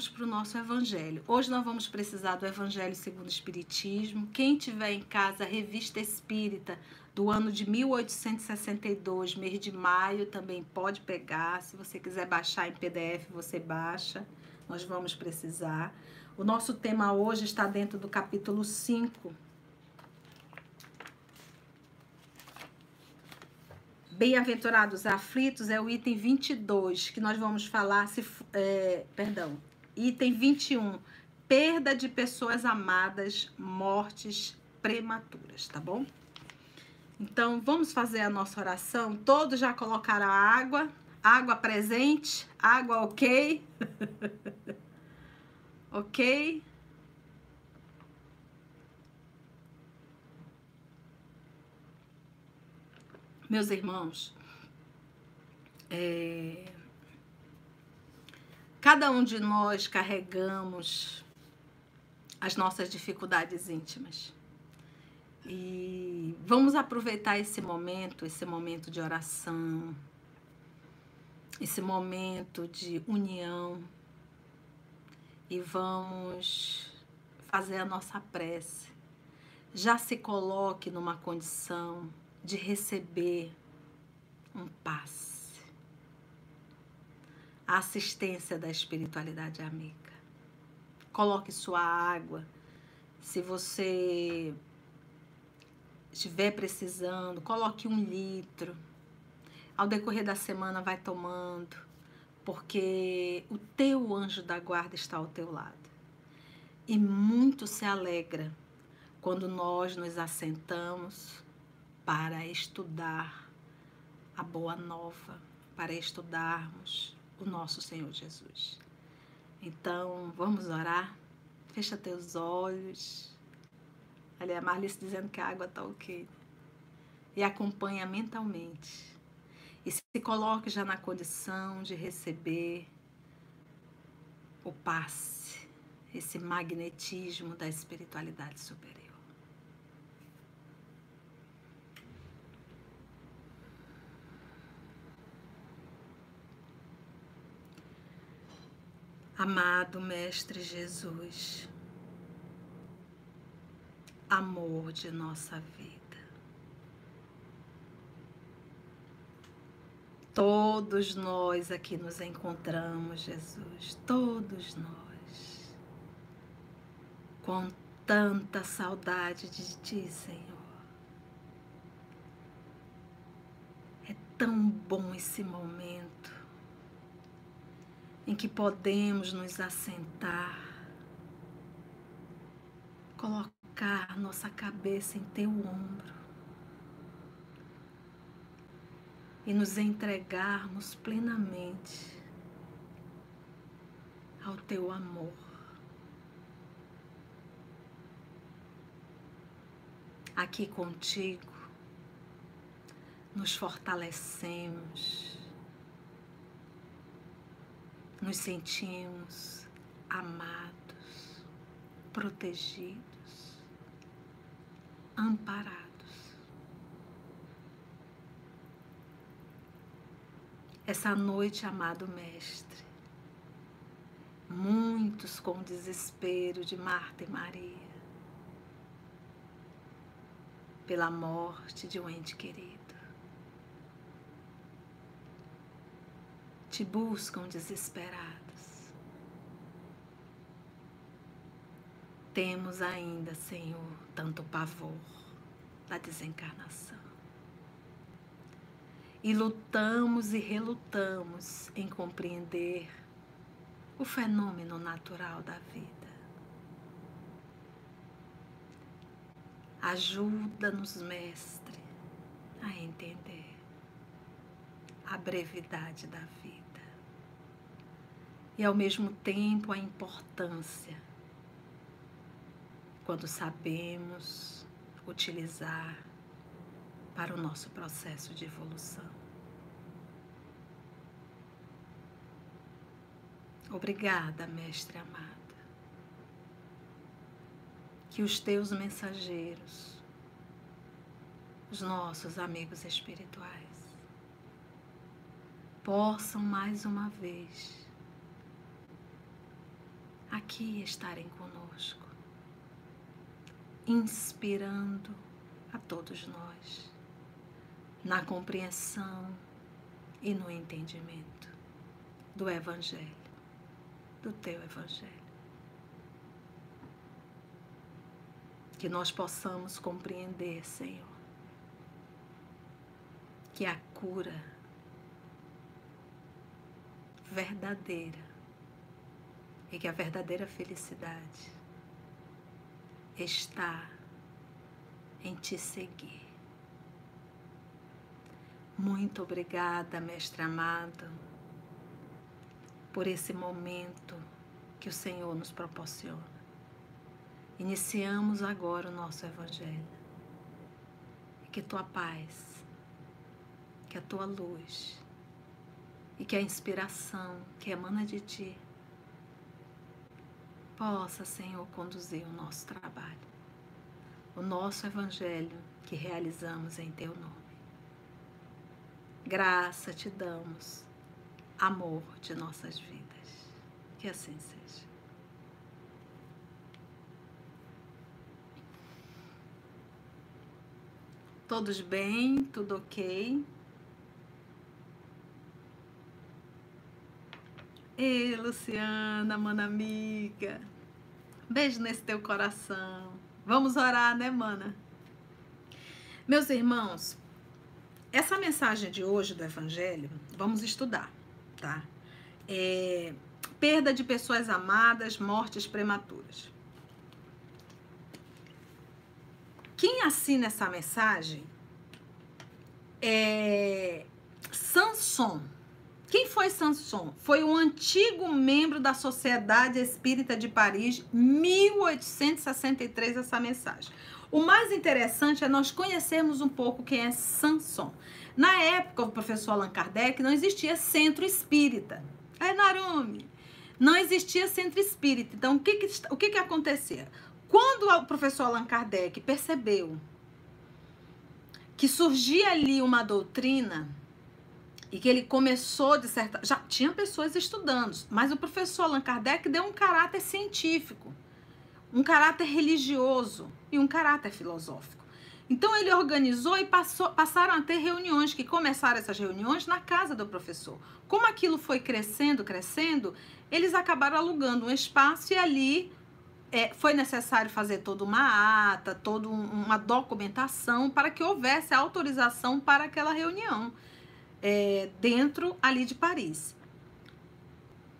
Vamos para o nosso evangelho. Hoje nós vamos precisar do Evangelho segundo o Espiritismo. Quem tiver em casa a revista espírita do ano de 1862, mês de maio, também pode pegar. Se você quiser baixar em PDF, você baixa. Nós vamos precisar. O nosso tema hoje está dentro do capítulo 5. Bem-aventurados aflitos é o item 22, que nós vamos falar, se, é, perdão, item 21, perda de pessoas amadas, mortes prematuras, tá bom? Então, vamos fazer a nossa oração. Todos já colocaram a água, água presente, água ok. ok? Meus irmãos, é, cada um de nós carregamos as nossas dificuldades íntimas. E vamos aproveitar esse momento, esse momento de oração, esse momento de união e vamos fazer a nossa prece. Já se coloque numa condição de receber um passe. A assistência da espiritualidade amiga. Coloque sua água. Se você estiver precisando, coloque um litro. Ao decorrer da semana, vai tomando, porque o teu anjo da guarda está ao teu lado. E muito se alegra quando nós nos assentamos para estudar a boa nova, para estudarmos o nosso Senhor Jesus. Então, vamos orar? Fecha teus olhos. Ali a Marlice dizendo que a água está ok. E acompanha mentalmente. E se coloque já na condição de receber o passe, esse magnetismo da espiritualidade superior. Amado Mestre Jesus, amor de nossa vida, todos nós aqui nos encontramos, Jesus, todos nós, com tanta saudade de Ti, Senhor. É tão bom esse momento em que podemos nos assentar, colocar nossa cabeça em teu ombro e nos entregarmos plenamente ao teu amor. Aqui contigo, nos fortalecemos nos sentimos amados, protegidos, amparados. Essa noite, amado Mestre, muitos com desespero de Marta e Maria, pela morte de um ente querido. Te buscam desesperados. Temos ainda, Senhor, tanto pavor da desencarnação. E lutamos e relutamos em compreender o fenômeno natural da vida. Ajuda-nos, Mestre, a entender a brevidade da vida e ao mesmo tempo a importância quando sabemos utilizar para o nosso processo de evolução. Obrigada, Mestre amada, que os teus mensageiros, os nossos amigos espirituais, possam mais uma vez aqui estarem conosco, inspirando a todos nós na compreensão e no entendimento do Evangelho, do teu Evangelho. Que nós possamos compreender, Senhor, que a cura verdadeira e que a verdadeira felicidade está em te seguir. Muito obrigada, Mestre amado, por esse momento que o Senhor nos proporciona. Iniciamos agora o nosso Evangelho. Que tua paz, que a tua luz e que a inspiração que emana de ti possa, Senhor, conduzir o nosso trabalho, o nosso Evangelho que realizamos em teu nome. Graça te damos, amor de nossas vidas. Que assim seja. Todos bem? Tudo ok? Ei, Luciana, mana amiga. Beijo nesse teu coração. Vamos orar, né, mana? Meus irmãos, essa mensagem de hoje do Evangelho, vamos estudar, tá? É, perda de pessoas amadas, mortes prematuras. Quem assina essa mensagem é Sanson. Quem foi Sanson? Foi um antigo membro da Sociedade Espírita de Paris, 1863, essa mensagem. O mais interessante é nós conhecermos um pouco quem é Sanson. Na época do professor Allan Kardec, não existia centro espírita. É Narumi. Não existia centro espírita. Então, o que, que, o que, que acontecia? Quando o professor Allan Kardec percebeu que surgia ali uma doutrina e que ele começou de certa. Já tinha pessoas estudando, mas o professor Allan Kardec deu um caráter científico um caráter religioso e um caráter filosófico. Então ele organizou e passou, passaram a ter reuniões, que começaram essas reuniões na casa do professor. Como aquilo foi crescendo, crescendo, eles acabaram alugando um espaço e ali é, foi necessário fazer toda uma ata, toda um, uma documentação para que houvesse autorização para aquela reunião é, dentro ali de Paris.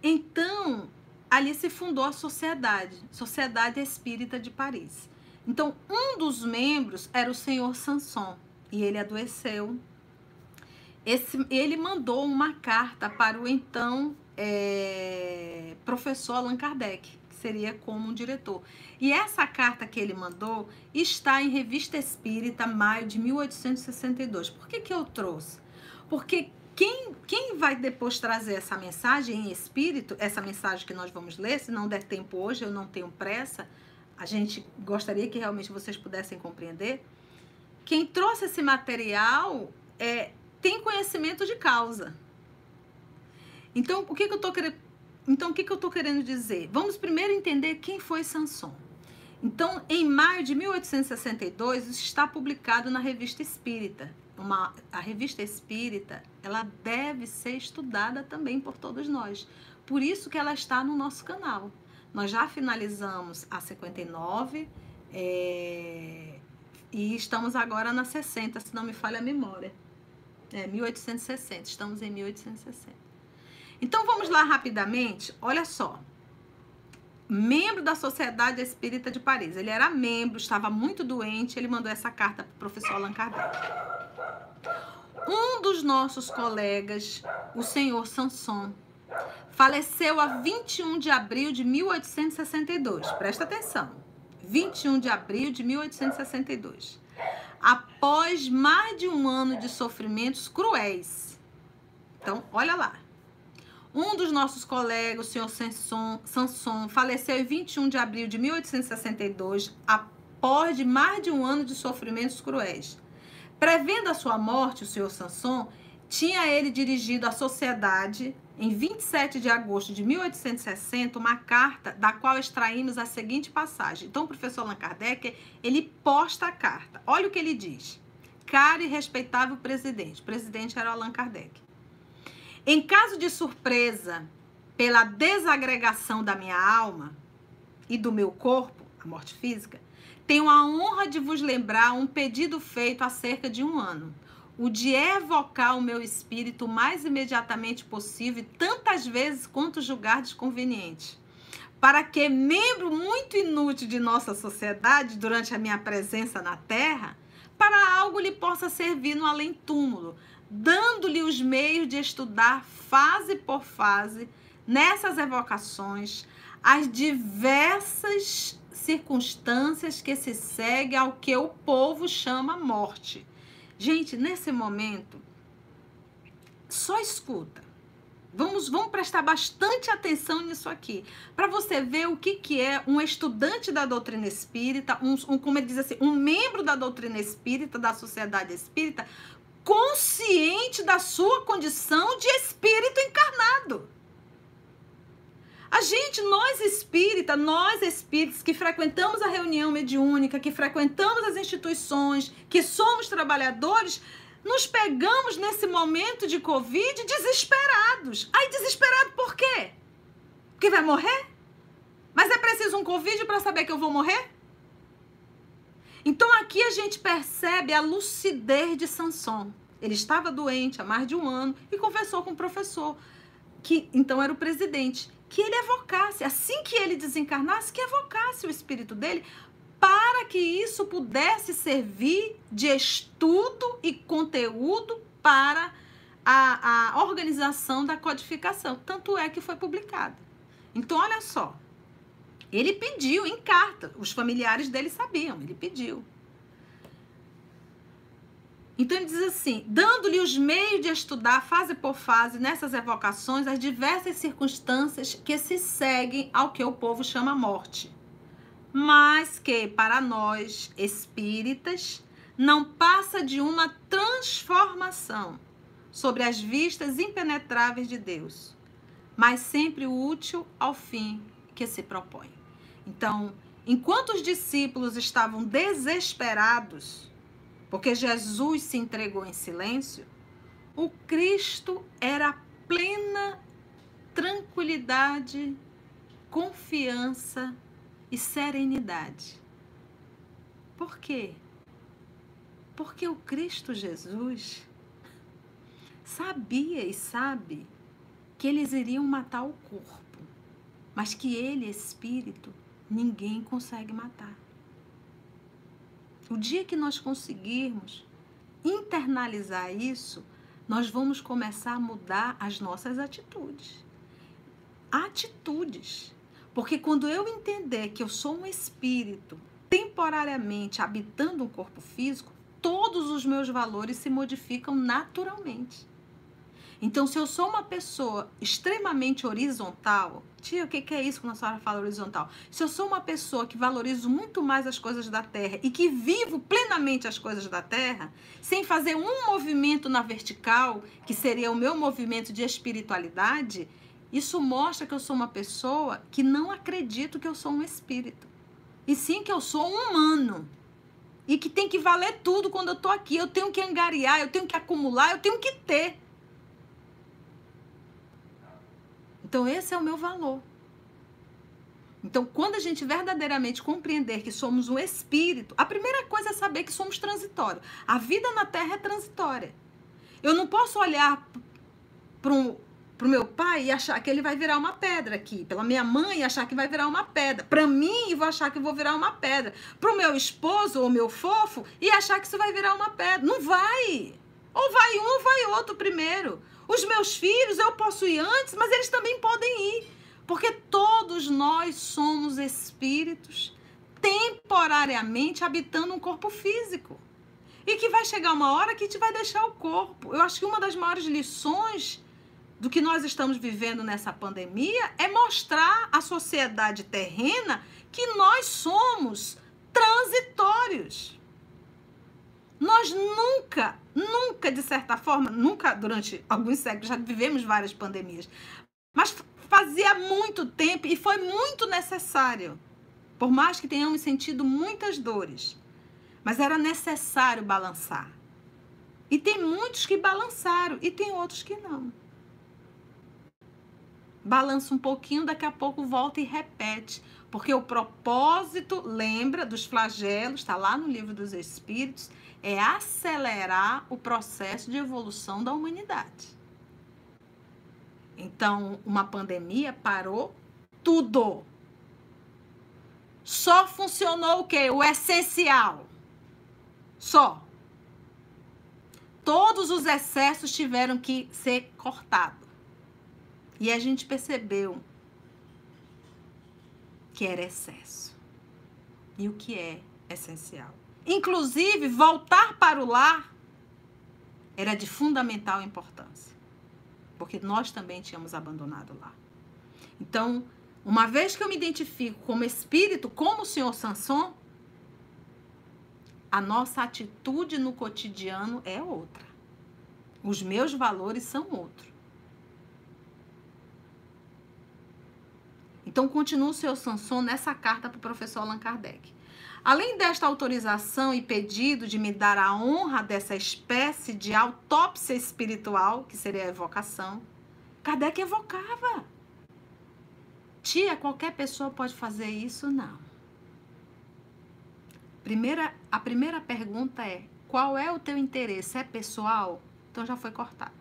Então, ali se fundou a sociedade, Sociedade Espírita de Paris. Então, um dos membros era o senhor Sanson, e ele adoeceu. Esse, ele mandou uma carta para o então é, professor Allan Kardec, que seria como um diretor. E essa carta que ele mandou está em Revista Espírita, maio de 1862. Por que, que eu trouxe? Porque quem, quem vai depois trazer essa mensagem em espírito, essa mensagem que nós vamos ler, se não der tempo hoje, eu não tenho pressa, a gente gostaria que realmente vocês pudessem compreender. Quem trouxe esse material é, tem conhecimento de causa. Então, o que, que eu estou querendo. Então, o que, que eu estou querendo dizer? Vamos primeiro entender quem foi Sanson. Então, em maio de 1862, isso está publicado na Revista Espírita uma, a revista espírita, ela deve ser estudada também por todos nós. Por isso que ela está no nosso canal. Nós já finalizamos a 59 é, e estamos agora na 60, se não me falha a memória. É 1860, estamos em 1860. Então vamos lá rapidamente, olha só. Membro da Sociedade Espírita de Paris. Ele era membro, estava muito doente, ele mandou essa carta para o professor Allan Kardec. Um dos nossos colegas, o senhor Sanson, faleceu a 21 de abril de 1862. Presta atenção. 21 de abril de 1862. Após mais de um ano de sofrimentos cruéis. Então, olha lá. Um dos nossos colegas, o senhor Sanson, faleceu em 21 de abril de 1862, após de mais de um ano de sofrimentos cruéis. Prevendo a sua morte, o senhor Sanson tinha ele dirigido à sociedade em 27 de agosto de 1860, uma carta da qual extraímos a seguinte passagem. Então, o professor Allan Kardec, ele posta a carta. Olha o que ele diz. Caro e respeitável presidente. O presidente era o Allan Kardec. Em caso de surpresa pela desagregação da minha alma e do meu corpo, a morte física, tenho a honra de vos lembrar um pedido feito há cerca de um ano o de evocar o meu espírito o mais imediatamente possível, tantas vezes quanto julgar desconveniente. Para que, membro muito inútil de nossa sociedade durante a minha presença na Terra, para algo lhe possa servir no além-túmulo, dando-lhe os meios de estudar fase por fase, nessas evocações, as diversas circunstâncias que se seguem ao que o povo chama morte Gente, nesse momento, só escuta. Vamos, vamos prestar bastante atenção nisso aqui, para você ver o que, que é um estudante da doutrina espírita, um, um, como ele diz assim, um membro da doutrina espírita, da sociedade espírita, consciente da sua condição de espírito encarnado. A gente, nós espírita, nós espíritos que frequentamos a reunião mediúnica, que frequentamos as instituições, que somos trabalhadores, nos pegamos nesse momento de Covid desesperados. Aí, desesperado por quê? Porque vai morrer? Mas é preciso um Covid para saber que eu vou morrer? Então aqui a gente percebe a lucidez de Sanson. Ele estava doente há mais de um ano e conversou com o professor, que então era o presidente que ele evocasse, assim que ele desencarnasse, que evocasse o espírito dele, para que isso pudesse servir de estudo e conteúdo para a, a organização da codificação. Tanto é que foi publicado. Então, olha só. Ele pediu em carta, os familiares dele sabiam, ele pediu. Então ele diz assim: dando-lhe os meios de estudar fase por fase nessas evocações as diversas circunstâncias que se seguem ao que o povo chama morte, mas que para nós espíritas não passa de uma transformação sobre as vistas impenetráveis de Deus, mas sempre útil ao fim que se propõe. Então, enquanto os discípulos estavam desesperados, porque Jesus se entregou em silêncio, o Cristo era plena tranquilidade, confiança e serenidade. Por quê? Porque o Cristo Jesus sabia e sabe que eles iriam matar o corpo, mas que ele, espírito, ninguém consegue matar. O dia que nós conseguirmos internalizar isso, nós vamos começar a mudar as nossas atitudes. Atitudes. Porque quando eu entender que eu sou um espírito temporariamente habitando um corpo físico, todos os meus valores se modificam naturalmente. Então, se eu sou uma pessoa extremamente horizontal, tia, o que é isso quando a senhora fala horizontal? Se eu sou uma pessoa que valorizo muito mais as coisas da terra e que vivo plenamente as coisas da terra, sem fazer um movimento na vertical, que seria o meu movimento de espiritualidade, isso mostra que eu sou uma pessoa que não acredito que eu sou um espírito. E sim que eu sou um humano. E que tem que valer tudo quando eu tô aqui. Eu tenho que angariar, eu tenho que acumular, eu tenho que ter. Então, esse é o meu valor. Então, quando a gente verdadeiramente compreender que somos um espírito, a primeira coisa é saber que somos transitórios. A vida na Terra é transitória. Eu não posso olhar para o meu pai e achar que ele vai virar uma pedra aqui. Pela minha mãe e achar que vai virar uma pedra. Para mim, e vou achar que vou virar uma pedra. Para o meu esposo ou meu fofo e achar que isso vai virar uma pedra. Não vai. Ou vai um ou vai outro primeiro. Os meus filhos eu posso ir antes, mas eles também podem ir. Porque todos nós somos espíritos temporariamente habitando um corpo físico. E que vai chegar uma hora que gente vai deixar o corpo. Eu acho que uma das maiores lições do que nós estamos vivendo nessa pandemia é mostrar à sociedade terrena que nós somos transitórios. Nós nunca, nunca, de certa forma, nunca durante alguns séculos, já vivemos várias pandemias, mas fazia muito tempo e foi muito necessário, por mais que tenhamos sentido muitas dores, mas era necessário balançar. E tem muitos que balançaram e tem outros que não. Balança um pouquinho, daqui a pouco volta e repete. Porque o propósito, lembra dos flagelos, está lá no livro dos Espíritos, é acelerar o processo de evolução da humanidade. Então, uma pandemia parou tudo. Só funcionou o quê? O essencial. Só. Todos os excessos tiveram que ser cortados. E a gente percebeu que era excesso e o que é essencial. Inclusive, voltar para o lar era de fundamental importância, porque nós também tínhamos abandonado lar. Então, uma vez que eu me identifico como espírito, como o senhor Sanson, a nossa atitude no cotidiano é outra. Os meus valores são outros. Então, continua o seu Sanson nessa carta para o professor Allan Kardec. Além desta autorização e pedido de me dar a honra dessa espécie de autópsia espiritual, que seria a evocação, Kardec evocava. Tia, qualquer pessoa pode fazer isso? Não. Primeira, a primeira pergunta é: qual é o teu interesse? É pessoal? Então já foi cortado.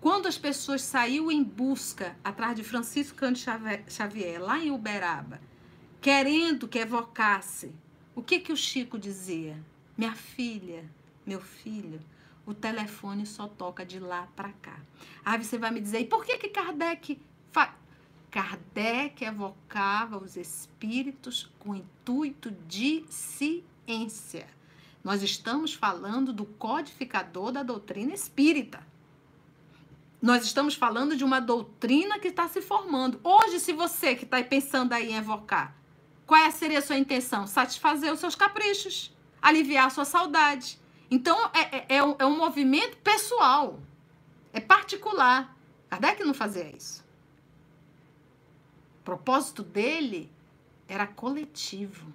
Quando as pessoas saíram em busca atrás de Francisco Cândido Xavier, lá em Uberaba, querendo que evocasse, o que que o Chico dizia? Minha filha, meu filho, o telefone só toca de lá para cá. Aí você vai me dizer, e por que que Kardec fa... Kardec evocava os espíritos com intuito de ciência. Nós estamos falando do codificador da doutrina espírita. Nós estamos falando de uma doutrina que está se formando. Hoje, se você que está pensando aí em evocar, qual é, seria a sua intenção? Satisfazer os seus caprichos, aliviar a sua saudade. Então, é, é, é, um, é um movimento pessoal, é particular. Kardec não fazia isso. O propósito dele era coletivo.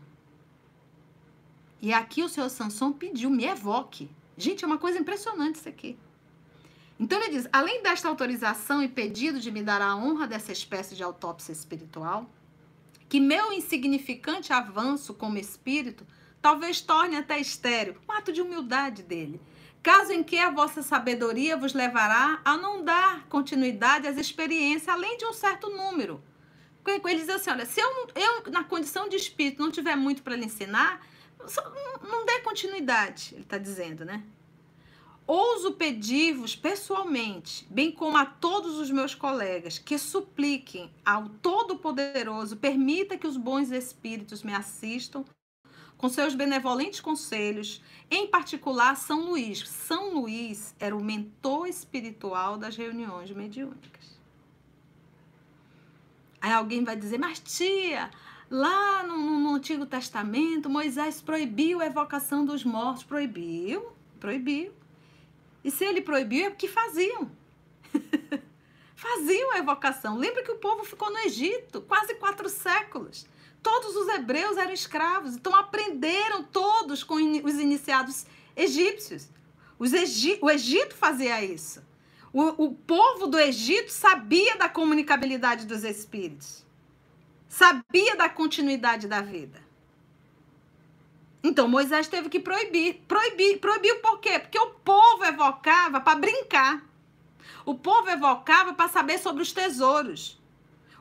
E aqui o senhor Sanson pediu, me evoque. Gente, é uma coisa impressionante isso aqui. Então ele diz: além desta autorização e pedido de me dar a honra dessa espécie de autópsia espiritual, que meu insignificante avanço como espírito talvez torne até estéreo, um ato de humildade dele, caso em que a vossa sabedoria vos levará a não dar continuidade às experiências além de um certo número. Ele diz assim: olha, se eu, eu na condição de espírito não tiver muito para lhe ensinar, não dê continuidade, ele está dizendo, né? Ouso pedir-vos pessoalmente, bem como a todos os meus colegas, que supliquem ao Todo-Poderoso, permita que os bons espíritos me assistam com seus benevolentes conselhos, em particular São Luís. São Luís era o mentor espiritual das reuniões mediúnicas. Aí alguém vai dizer, mas tia, lá no, no Antigo Testamento, Moisés proibiu a evocação dos mortos. Proibiu, proibiu. E se ele proibiu, é porque faziam. faziam a evocação. Lembra que o povo ficou no Egito quase quatro séculos. Todos os hebreus eram escravos, então aprenderam todos com os iniciados egípcios. Egi o Egito fazia isso. O, o povo do Egito sabia da comunicabilidade dos espíritos, sabia da continuidade da vida. Então Moisés teve que proibir. Proibir. Proibiu por quê? Porque o povo evocava para brincar. O povo evocava para saber sobre os tesouros.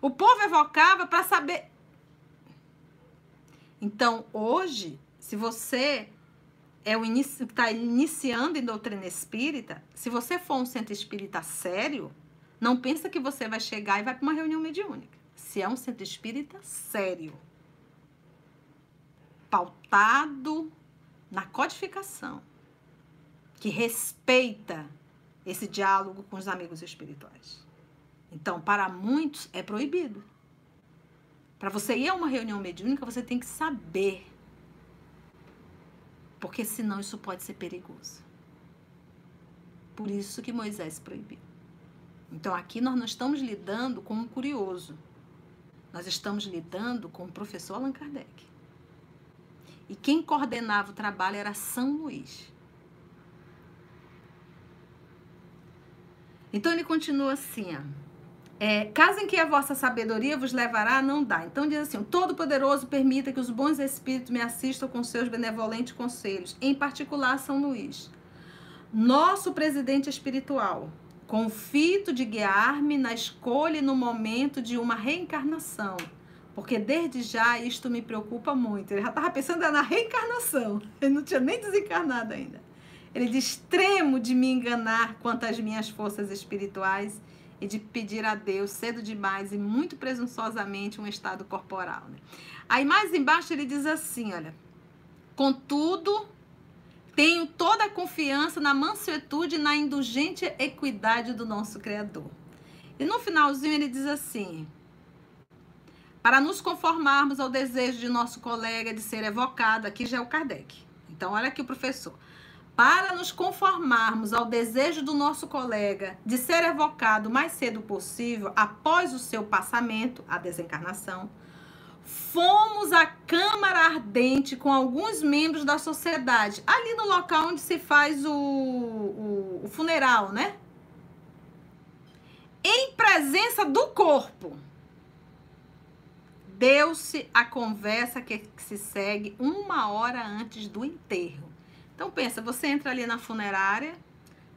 O povo evocava para saber. Então, hoje, se você é o está iniciando em doutrina espírita, se você for um centro espírita sério, não pensa que você vai chegar e vai para uma reunião mediúnica. Se é um centro espírita sério pautado na codificação, que respeita esse diálogo com os amigos espirituais. Então, para muitos é proibido. Para você ir a uma reunião mediúnica, você tem que saber. Porque senão isso pode ser perigoso. Por isso que Moisés proibiu. Então aqui nós não estamos lidando com um curioso. Nós estamos lidando com o professor Allan Kardec. E quem coordenava o trabalho era São Luís. Então ele continua assim, ó. É, caso em que a vossa sabedoria vos levará, não dá. Então diz assim: Todo-Poderoso permita que os bons espíritos me assistam com seus benevolentes conselhos, em particular São Luís, nosso presidente espiritual. Confito de guiar-me na escolha e no momento de uma reencarnação, porque desde já isto me preocupa muito. Ele já estava pensando na reencarnação, ele não tinha nem desencarnado ainda. Ele de extremo de me enganar quanto às minhas forças espirituais e de pedir a Deus cedo demais e muito presunçosamente um estado corporal. Né? Aí mais embaixo ele diz assim, olha, contudo tenho toda a confiança na mansuetude e na indulgente equidade do nosso Criador. E no finalzinho ele diz assim: para nos conformarmos ao desejo de nosso colega de ser evocado, aqui já é o Kardec. Então, olha aqui o professor. Para nos conformarmos ao desejo do nosso colega de ser evocado o mais cedo possível após o seu passamento, a desencarnação, fomos à Câmara Ardente com alguns membros da sociedade, ali no local onde se faz o, o, o funeral, né? Em presença do corpo. Deu-se a conversa que, se segue uma hora antes do enterro. Então pensa, você entra ali na funerária,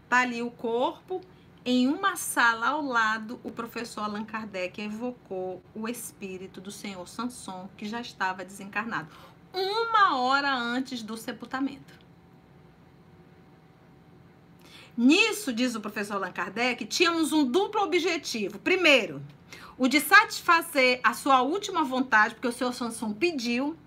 tá ali o corpo em uma sala ao lado, o professor Allan Kardec evocou o espírito do senhor Sanson, que já estava desencarnado, uma hora antes do sepultamento. Nisso, diz o professor Allan Kardec, tínhamos um duplo objetivo. Primeiro, o de satisfazer a sua última vontade, porque o senhor Sanson pediu,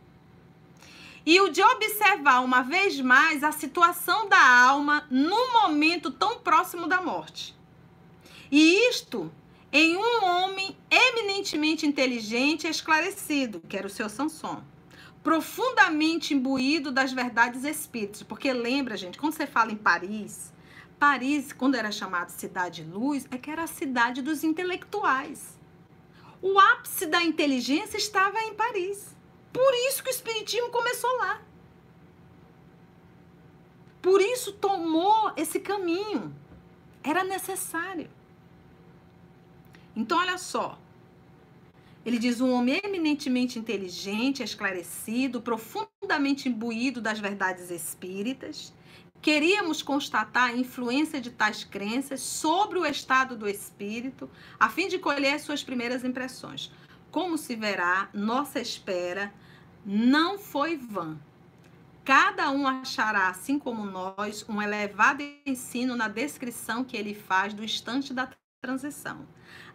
e o de observar uma vez mais a situação da alma num momento tão próximo da morte. E isto em um homem eminentemente inteligente e esclarecido, que era o seu Sanson. Profundamente imbuído das verdades espíritas. Porque lembra, gente, quando você fala em Paris, Paris, quando era chamado Cidade Luz, é que era a cidade dos intelectuais. O ápice da inteligência estava em Paris. Por isso que o Espiritismo começou lá. Por isso tomou esse caminho. Era necessário. Então, olha só. Ele diz: um homem eminentemente inteligente, esclarecido, profundamente imbuído das verdades espíritas. Queríamos constatar a influência de tais crenças sobre o estado do espírito, a fim de colher suas primeiras impressões. Como se verá, nossa espera não foi vã. Cada um achará, assim como nós, um elevado ensino na descrição que ele faz do instante da transição.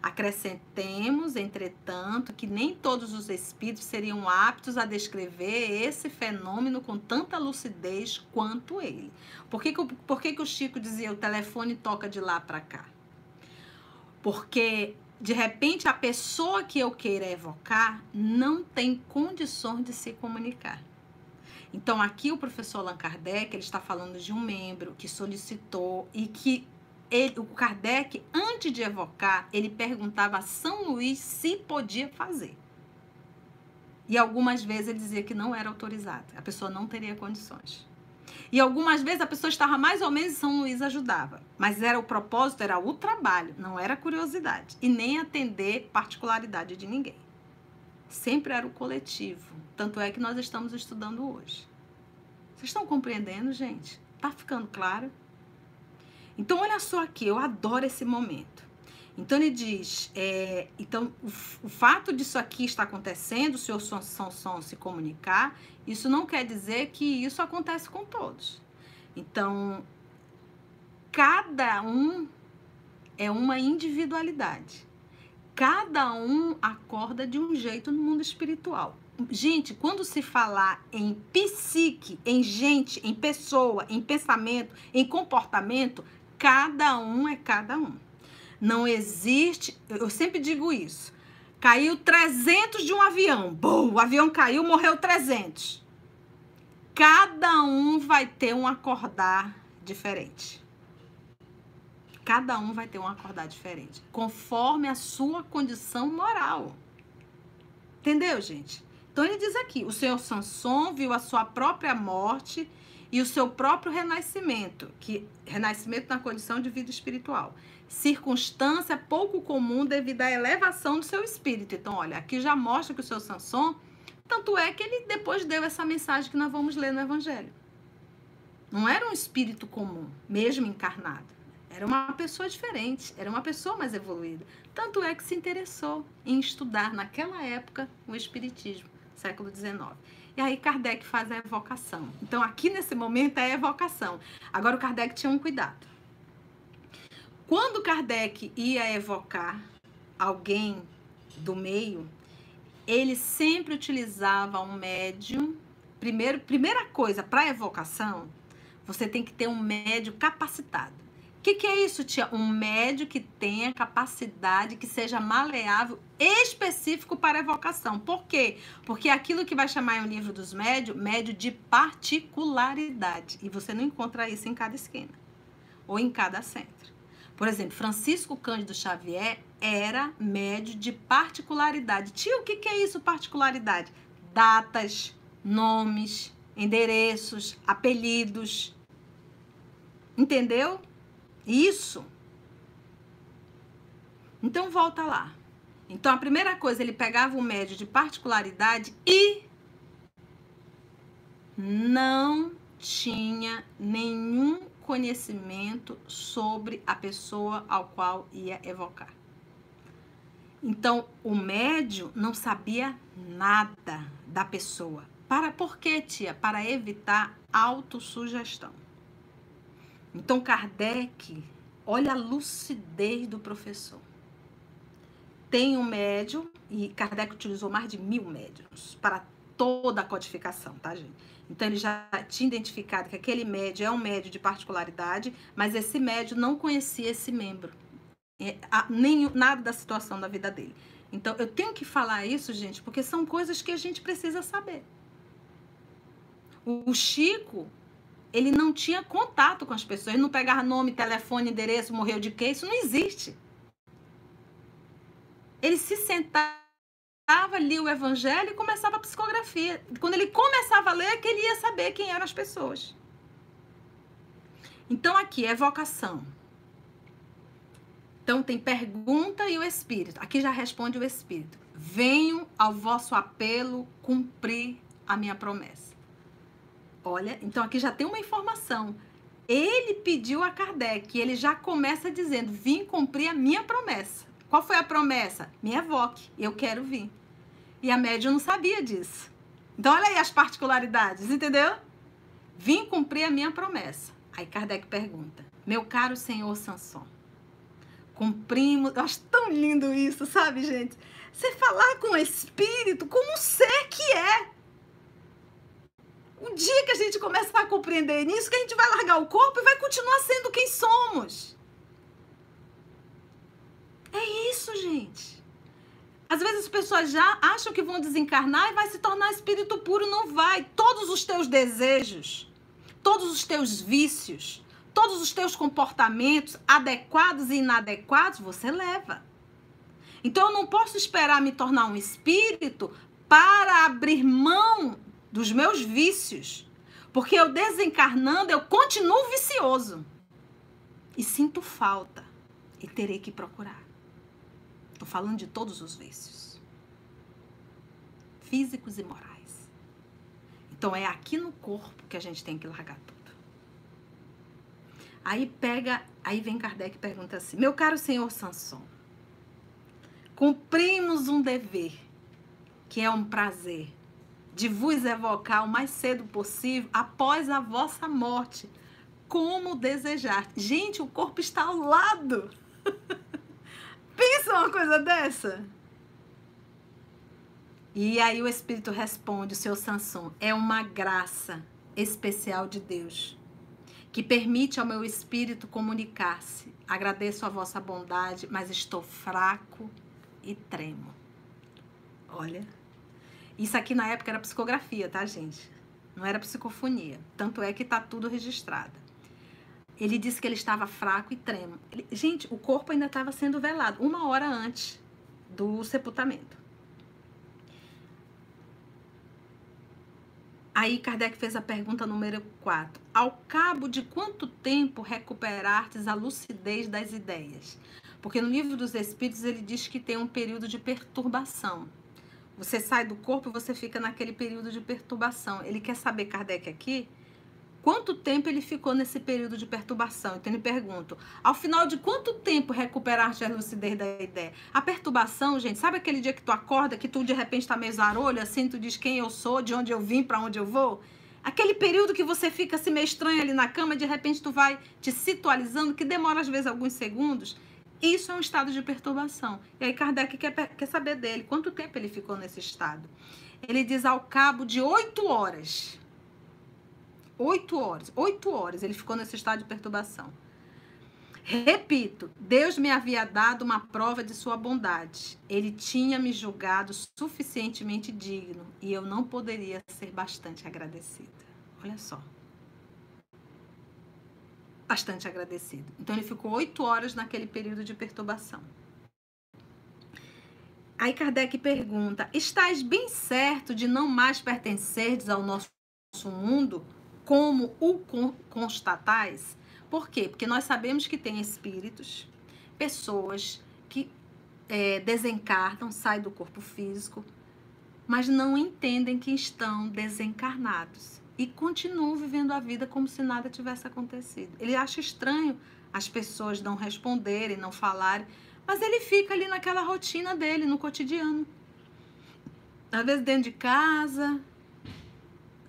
Acrescentemos, entretanto, que nem todos os espíritos seriam aptos a descrever esse fenômeno com tanta lucidez quanto ele. Por que, que, por que, que o Chico dizia o telefone toca de lá para cá? Porque, de repente, a pessoa que eu queira evocar não tem condições de se comunicar. Então, aqui o professor Allan Kardec ele está falando de um membro que solicitou e que ele, o Kardec, antes de evocar, ele perguntava a São Luís se podia fazer. E algumas vezes ele dizia que não era autorizado, a pessoa não teria condições. E algumas vezes a pessoa estava mais ou menos e São Luís ajudava. Mas era o propósito, era o trabalho, não era curiosidade. E nem atender particularidade de ninguém. Sempre era o coletivo. Tanto é que nós estamos estudando hoje. Vocês estão compreendendo, gente? Tá ficando claro? Então, olha só aqui, eu adoro esse momento. Então, ele diz: é, então, o, o, fato disso aqui estar acontecendo, o senhor Sanson se comunicar, isso não quer dizer que isso acontece com todos. Então, cada um é uma individualidade. Cada um acorda de um jeito no mundo espiritual. Gente, quando se falar em psique, em gente, em pessoa, em pensamento, em comportamento, Cada um é cada um. Não existe, eu sempre digo isso. Caiu 300 de um avião. Bom, o avião caiu, morreu 300. cada um vai ter um acordar diferente. Cada um vai ter um acordar diferente, conforme a sua condição moral. Entendeu, gente? Então ele diz aqui: o senhor Sanson viu a sua própria morte e o seu próprio renascimento, que renascimento na condição de vida espiritual. Circunstância pouco comum devido à elevação do seu espírito. Então, olha, aqui já mostra que o seu Sanson, tanto é que ele depois deu essa mensagem que nós vamos ler no Evangelho. Não era um espírito comum, mesmo encarnado. Era uma pessoa diferente, era uma pessoa mais evoluída. Tanto é que se interessou em estudar naquela época o Espiritismo, século XIX. E aí Kardec faz a evocação. Então aqui nesse momento é a evocação. Agora o Kardec tinha um cuidado. Quando Kardec ia evocar alguém do meio, ele sempre utilizava um médium. Primeiro, primeira coisa, para evocação, você tem que ter um médio capacitado. O que, que, é isso, tia? Um médio que tenha capacidade, que seja maleável, específico para evocação. Por quê? Porque aquilo que vai chamar em um livro dos médios, médio de particularidade. E você não encontra isso em cada esquina ou em cada centro. Por exemplo, Francisco Cândido Xavier era médio de particularidade. Tio, o que, que é isso, particularidade? Datas, nomes, endereços, apelidos Entendeu? Isso. Então volta lá. Então a primeira coisa, ele pegava o médio de particularidade e não tinha nenhum conhecimento sobre a pessoa ao qual ia evocar. Então, o médio não sabia nada da pessoa. Para por quê, tia? Para evitar autossugestão. Então, Kardec, olha a lucidez do professor. Tem um médium, e Kardec utilizou mais de mil médiums para toda a codificação, tá, gente? Então, ele já tinha identificado que aquele médio é um médio de particularidade, mas esse médio não conhecia esse membro, é, nem nada da situação da vida dele. Então, eu tenho que falar isso, gente, porque são coisas que a gente precisa saber. O Chico, ele não tinha contato com as pessoas, ele não pegava nome, telefone, endereço, morreu de quê? Isso não existe. Ele se sentava, lia o evangelho e começava a psicografia. Quando ele começava a ler, é que ele ia saber quem eram as pessoas. Então aqui é vocação. Então tem pergunta e o espírito. Aqui já responde o espírito. Venho ao vosso apelo cumprir a minha promessa. Olha, então aqui já tem uma informação. Ele pediu a Kardec, ele já começa dizendo: vim cumprir a minha promessa. Qual foi a promessa? Me evoque, eu quero vir. E a médium não sabia disso. Então, olha aí as particularidades, entendeu? Vim cumprir a minha promessa. Aí Kardec pergunta: Meu caro senhor Sanson, cumprimos. Eu acho tão lindo isso, sabe, gente? Você falar com o espírito, como um ser que é. Um dia que a gente começar a compreender nisso, que a gente vai largar o corpo e vai continuar sendo quem somos. É isso, gente. Às vezes as pessoas já acham que vão desencarnar e vai se tornar espírito puro. Não vai. Todos os teus desejos, todos os teus vícios, todos os teus comportamentos, adequados e inadequados, você leva. Então eu não posso esperar me tornar um espírito para abrir mão dos meus vícios. Porque eu desencarnando, eu continuo vicioso. E sinto falta. E terei que procurar. Estou falando de todos os vícios. Físicos e morais. Então é aqui no corpo que a gente tem que largar tudo. Aí pega, aí vem Kardec e pergunta assim: Meu caro senhor Sanson, cumprimos um dever, que é um prazer de vos evocar o mais cedo possível após a vossa morte, como desejar. Gente, o corpo está ao lado. Pensa uma coisa dessa. E aí o Espírito responde, o seu Sansão, é uma graça especial de Deus que permite ao meu espírito comunicar-se. Agradeço a vossa bondade, mas estou fraco e tremo. Olha, isso aqui na época era psicografia, tá, gente? Não era psicofonia. Tanto é que está tudo registrado. Ele disse que ele estava fraco e tremo. Ele, gente, o corpo ainda estava sendo velado, uma hora antes do sepultamento. Aí Kardec fez a pergunta número 4. Ao cabo de quanto tempo recuperastes a lucidez das ideias? Porque no livro dos Espíritos ele diz que tem um período de perturbação. Você sai do corpo e você fica naquele período de perturbação. Ele quer saber, Kardec, aqui, quanto tempo ele ficou nesse período de perturbação. Então ele pergunta, ao final de quanto tempo recuperaste a lucidez da ideia? A perturbação, gente, sabe aquele dia que tu acorda, que tu de repente tá meio zarolho, assim, tu diz quem eu sou, de onde eu vim, para onde eu vou? Aquele período que você fica assim meio estranho ali na cama, de repente tu vai te situalizando, que demora às vezes alguns segundos. Isso é um estado de perturbação. E aí Kardec quer, quer saber dele, quanto tempo ele ficou nesse estado. Ele diz ao cabo de oito horas. Oito horas. Oito horas ele ficou nesse estado de perturbação. Repito, Deus me havia dado uma prova de sua bondade. Ele tinha me julgado suficientemente digno e eu não poderia ser bastante agradecida. Olha só bastante agradecido. Então ele ficou oito horas naquele período de perturbação. Aí Kardec pergunta: Estás bem certo de não mais pertenceres ao nosso mundo como o constatais? Por quê? Porque nós sabemos que tem espíritos, pessoas que é, desencarnam, saem do corpo físico, mas não entendem que estão desencarnados e continuam vivendo a vida como se nada tivesse acontecido. Ele acha estranho as pessoas não responderem, não falarem, mas ele fica ali naquela rotina dele, no cotidiano. Às vezes dentro de casa,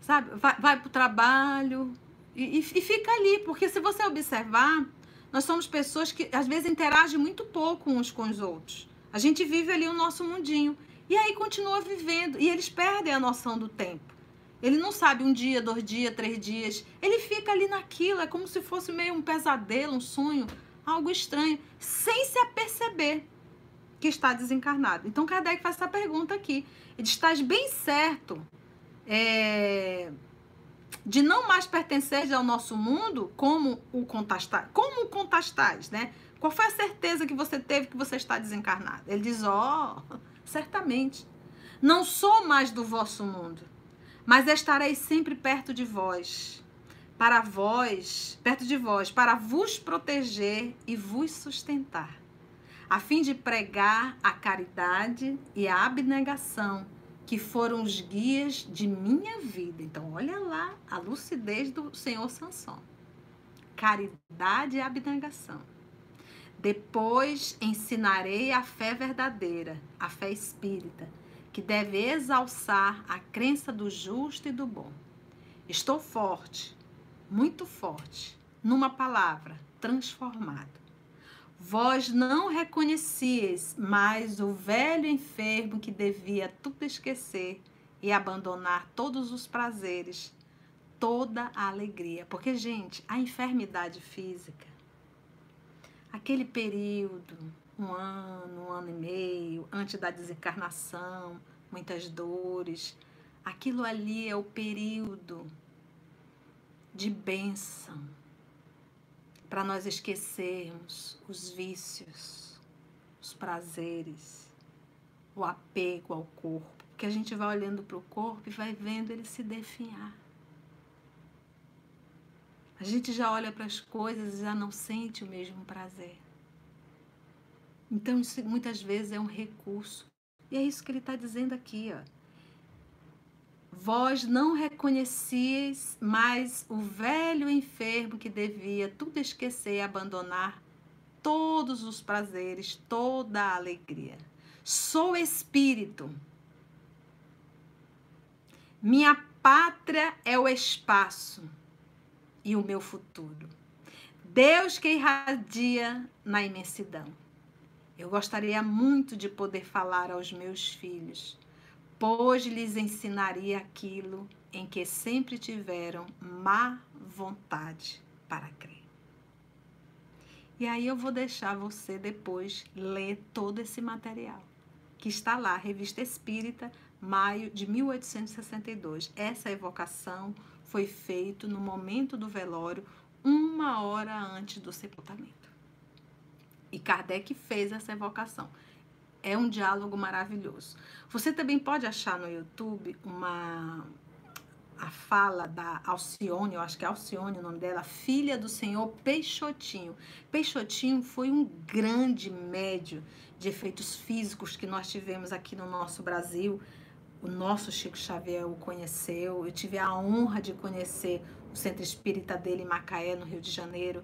sabe? Vai, vai para o trabalho e, e, e fica ali, porque se você observar, nós somos pessoas que às vezes interagem muito pouco uns com os outros. A gente vive ali o nosso mundinho. E aí continua vivendo. E eles perdem a noção do tempo. Ele não sabe um dia, dois dias, três dias. Ele fica ali naquilo, é como se fosse meio um pesadelo, um sonho, algo estranho, sem se aperceber que está desencarnado. Então Kardec faz essa pergunta aqui. Ele estás bem certo é, de não mais pertencer ao nosso mundo como o contastais, como o contastais, né? Qual foi a certeza que você teve que você está desencarnado? Ele diz: ó, oh, certamente, não sou mais do vosso mundo mas estarei sempre perto de vós, para vós, perto de vós, para vos proteger e vos sustentar, a fim de pregar a caridade e a abnegação, que foram os guias de minha vida. Então, olha lá a lucidez do Senhor Sansão. Caridade e abnegação. Depois ensinarei a fé verdadeira, a fé espírita que deve exalçar a crença do justo e do bom. Estou forte, muito forte, numa palavra, transformado. Vós não reconhecieis mais o velho enfermo que devia tudo esquecer e abandonar todos os prazeres, toda a alegria. Porque, gente, a enfermidade física, aquele período um ano, um ano e meio, antes da desencarnação, muitas dores. Aquilo ali é o período de bênção para nós esquecermos os vícios, os prazeres, o apego ao corpo. Porque a gente vai olhando para o corpo e vai vendo ele se definhar. A gente já olha para as coisas e já não sente o mesmo prazer. Então, isso muitas vezes é um recurso. E é isso que ele está dizendo aqui, ó. Vós não reconhecias mais o velho enfermo que devia tudo esquecer e abandonar todos os prazeres, toda a alegria. Sou espírito. Minha pátria é o espaço e o meu futuro. Deus que irradia na imensidão. Eu gostaria muito de poder falar aos meus filhos, pois lhes ensinaria aquilo em que sempre tiveram má vontade para crer. E aí eu vou deixar você depois ler todo esse material que está lá, Revista Espírita, maio de 1862. Essa evocação foi feita no momento do velório, uma hora antes do sepultamento. E Kardec fez essa evocação. É um diálogo maravilhoso. Você também pode achar no YouTube uma a fala da Alcione, eu acho que é Alcione o nome dela, filha do senhor Peixotinho. Peixotinho foi um grande médio de efeitos físicos que nós tivemos aqui no nosso Brasil. O nosso Chico Xavier o conheceu, eu tive a honra de conhecer o centro espírita dele em Macaé, no Rio de Janeiro.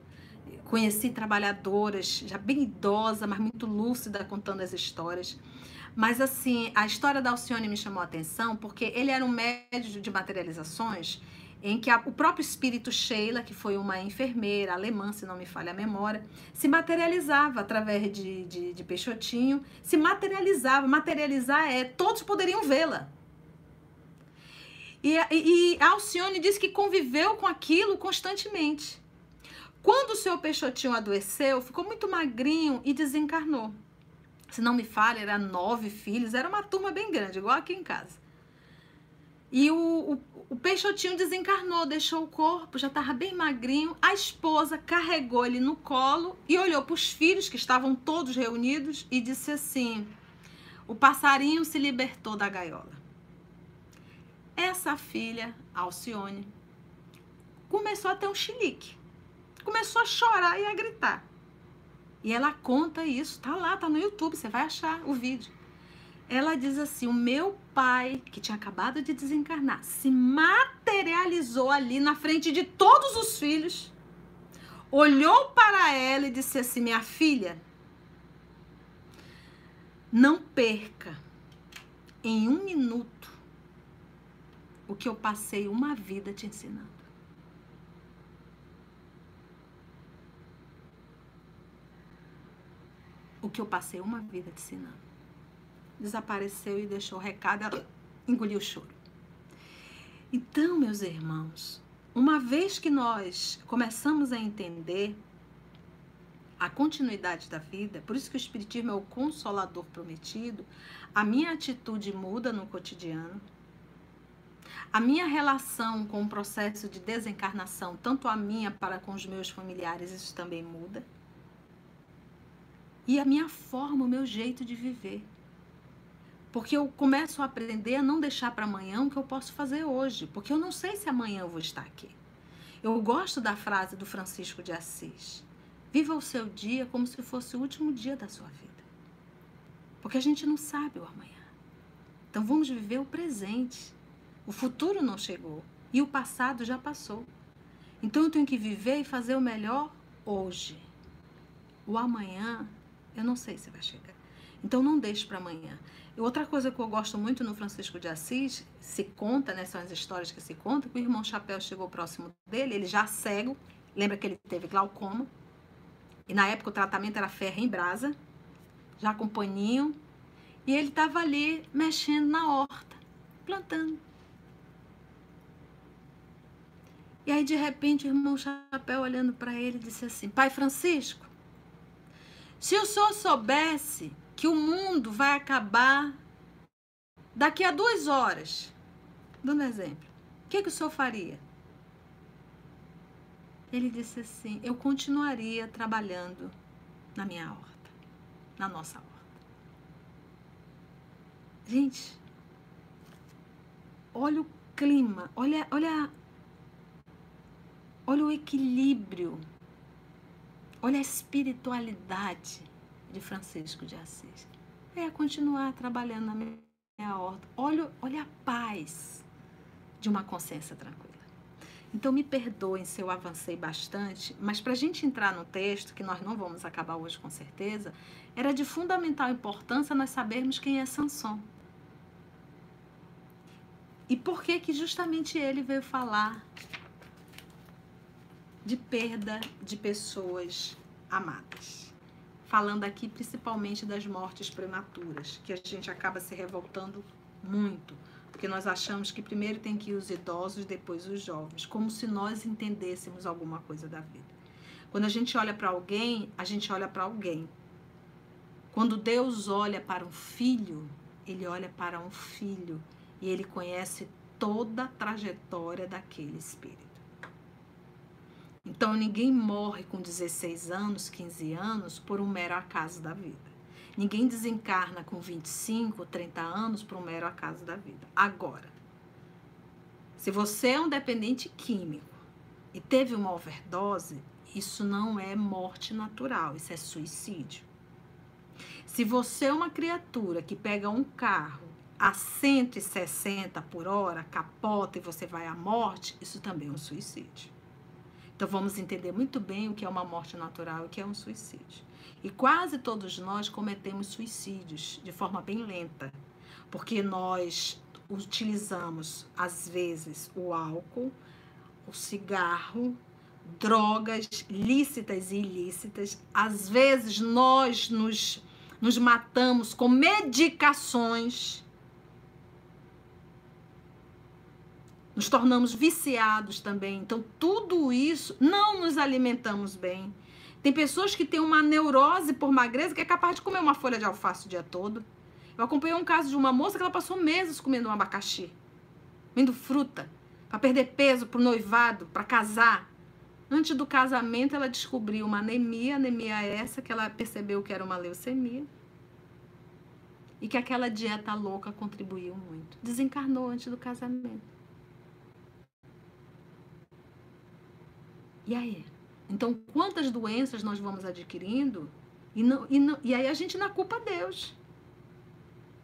Conheci trabalhadoras, já bem idosa, mas muito lúcida, contando as histórias. Mas assim, a história da Alcione me chamou a atenção porque ele era um médico de materializações em que a, o próprio espírito Sheila, que foi uma enfermeira alemã, se não me falha a memória, se materializava através de, de, de Peixotinho, se materializava. Materializar é, todos poderiam vê-la. E, e, e a Alcione disse que conviveu com aquilo constantemente. Quando o seu Peixotinho adoeceu, ficou muito magrinho e desencarnou se não me falha, era nove filhos, era uma turma bem grande, igual aqui em casa. E o, o, o Peixotinho desencarnou, deixou o corpo, já estava bem magrinho. A esposa carregou ele no colo e olhou para os filhos, que estavam todos reunidos, e disse assim: O passarinho se libertou da gaiola. Essa filha, Alcione, começou a ter um chilique. Começou a chorar e a gritar. E ela conta isso, tá lá, tá no YouTube, você vai achar o vídeo. Ela diz assim: o meu pai, que tinha acabado de desencarnar, se materializou ali na frente de todos os filhos, olhou para ela e disse assim: minha filha, não perca em um minuto o que eu passei uma vida te ensinando. O que eu passei uma vida te ensinando. Desapareceu e deixou o recado, ela engoliu o choro. Então, meus irmãos, uma vez que nós começamos a entender a continuidade da vida, por isso que o Espiritismo é o consolador prometido, a minha atitude muda no cotidiano, a minha relação com o processo de desencarnação, tanto a minha para com os meus familiares, isso também muda e a minha forma, o meu jeito de viver. Porque eu começo a aprender a não deixar para amanhã o que eu posso fazer hoje, porque eu não sei se amanhã eu vou estar aqui. Eu gosto da frase do Francisco de Assis: Viva o seu dia como se fosse o último dia da sua vida. Porque a gente não sabe o amanhã. Então vamos viver o presente. O futuro não chegou e o passado já passou. Então eu tenho que viver e fazer o melhor hoje. O amanhã eu não sei se vai chegar. Então não deixe para amanhã. E outra coisa que eu gosto muito no Francisco de Assis, se conta, né, são as histórias que se contam, que o irmão Chapéu chegou próximo dele, ele já cego, lembra que ele teve glaucoma, e na época o tratamento era ferro em brasa, já com paninho, e ele estava ali mexendo na horta, plantando. E aí de repente o irmão Chapéu olhando para ele disse assim: Pai Francisco, se o senhor soubesse que o mundo vai acabar daqui a duas horas, dando exemplo, o que, que o senhor faria? Ele disse assim: eu continuaria trabalhando na minha horta, na nossa horta. Gente, olha o clima, olha, olha, olha o equilíbrio Olha a espiritualidade de Francisco de Assis. É continuar trabalhando na minha horta. Olha, olha a paz de uma consciência tranquila. Então me perdoem se eu avancei bastante, mas para a gente entrar no texto, que nós não vamos acabar hoje com certeza, era de fundamental importância nós sabermos quem é Sanson. E por que que justamente ele veio falar de perda de pessoas amadas. Falando aqui principalmente das mortes prematuras, que a gente acaba se revoltando muito, porque nós achamos que primeiro tem que ir os idosos, depois os jovens, como se nós entendêssemos alguma coisa da vida. Quando a gente olha para alguém, a gente olha para alguém. Quando Deus olha para um filho, ele olha para um filho e ele conhece toda a trajetória daquele espírito. Então ninguém morre com 16 anos, 15 anos por um mero acaso da vida. Ninguém desencarna com 25, 30 anos por um mero acaso da vida. Agora, se você é um dependente químico e teve uma overdose, isso não é morte natural, isso é suicídio. Se você é uma criatura que pega um carro a 160 por hora, capota e você vai à morte, isso também é um suicídio. Então vamos entender muito bem o que é uma morte natural e o que é um suicídio. E quase todos nós cometemos suicídios de forma bem lenta, porque nós utilizamos às vezes o álcool, o cigarro, drogas lícitas e ilícitas. Às vezes nós nos, nos matamos com medicações nos tornamos viciados também. Então, tudo isso não nos alimentamos bem. Tem pessoas que têm uma neurose por magreza que é capaz de comer uma folha de alface o dia todo. Eu acompanhei um caso de uma moça que ela passou meses comendo um abacaxi, comendo fruta, para perder peso, para o noivado, para casar. Antes do casamento, ela descobriu uma anemia, anemia essa que ela percebeu que era uma leucemia. E que aquela dieta louca contribuiu muito. Desencarnou antes do casamento. E aí? Então, quantas doenças nós vamos adquirindo e, não, e, não, e aí a gente não culpa Deus.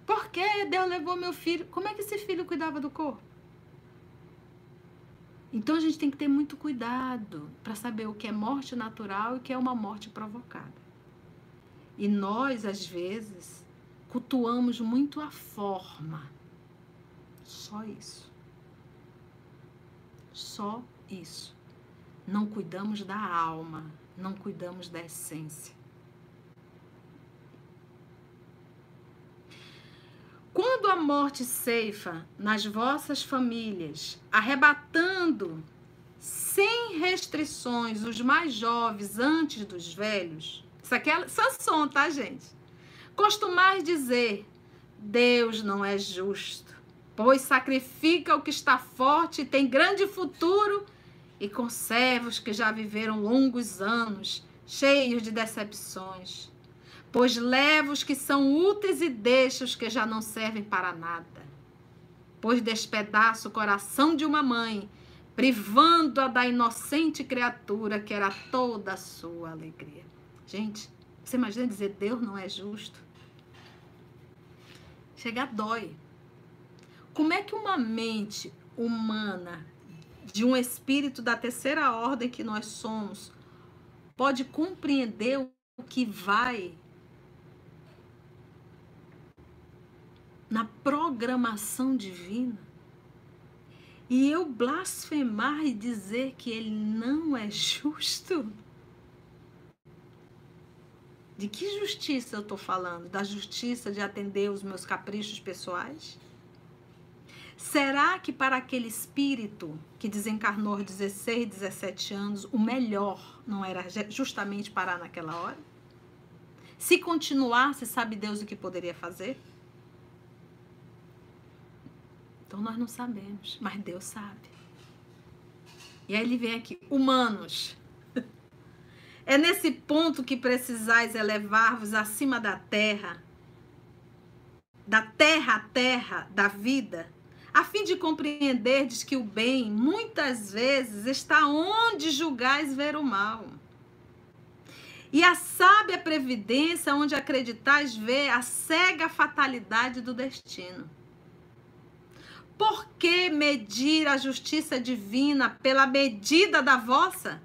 Por que Deus levou meu filho? Como é que esse filho cuidava do corpo? Então a gente tem que ter muito cuidado para saber o que é morte natural e o que é uma morte provocada. E nós, às vezes, cultuamos muito a forma. Só isso. Só isso não cuidamos da alma, não cuidamos da essência. Quando a morte ceifa nas vossas famílias, arrebatando sem restrições os mais jovens antes dos velhos, isso aqui é Sanson, tá, gente? Costumais dizer: Deus não é justo, pois sacrifica o que está forte e tem grande futuro e conserva os que já viveram longos anos, cheios de decepções. Pois leva os que são úteis e deixa os que já não servem para nada. Pois despedaça o coração de uma mãe, privando-a da inocente criatura que era toda a sua alegria. Gente, você imagina dizer Deus não é justo? Chega dói. Como é que uma mente humana de um espírito da terceira ordem que nós somos, pode compreender o que vai na programação divina e eu blasfemar e dizer que ele não é justo? De que justiça eu estou falando? Da justiça de atender os meus caprichos pessoais? Será que para aquele espírito que desencarnou aos 16, 17 anos, o melhor não era justamente parar naquela hora? Se continuasse, sabe Deus o que poderia fazer? Então nós não sabemos, mas Deus sabe. E aí ele vem aqui, humanos. É nesse ponto que precisais elevar-vos acima da terra, da terra a terra da vida a fim de compreenderdes que o bem muitas vezes está onde julgais ver o mal. E a sábia previdência onde acreditais ver a cega fatalidade do destino. Por que medir a justiça divina pela medida da vossa?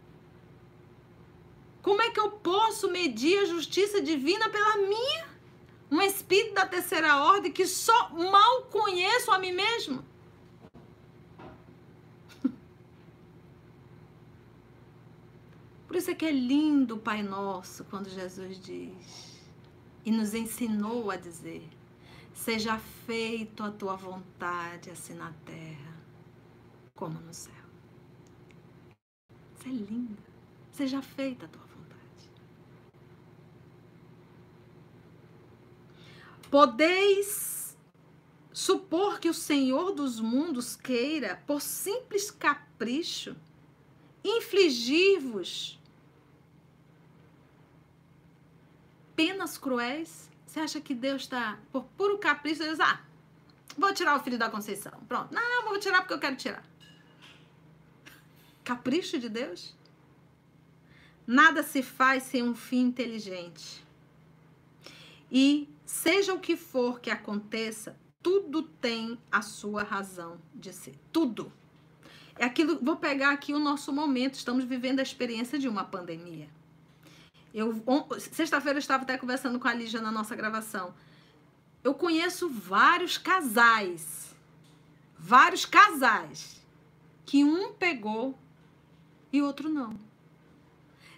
Como é que eu posso medir a justiça divina pela minha? Um espírito da terceira ordem que só mal conheço a mim mesmo. Por isso é que é lindo o Pai Nosso quando Jesus diz e nos ensinou a dizer: Seja feito a tua vontade, assim na terra como no céu. Isso é lindo. Seja feita a tua Podeis supor que o Senhor dos mundos queira, por simples capricho, infligir-vos penas cruéis? Você acha que Deus está, por puro capricho, Deus, ah, vou tirar o filho da Conceição. Pronto. Não, vou tirar porque eu quero tirar. Capricho de Deus? Nada se faz sem um fim inteligente. E seja o que for que aconteça, tudo tem a sua razão de ser. Tudo. É aquilo, vou pegar aqui o nosso momento, estamos vivendo a experiência de uma pandemia. Eu sexta-feira eu estava até conversando com a Lígia na nossa gravação. Eu conheço vários casais, vários casais que um pegou e outro não.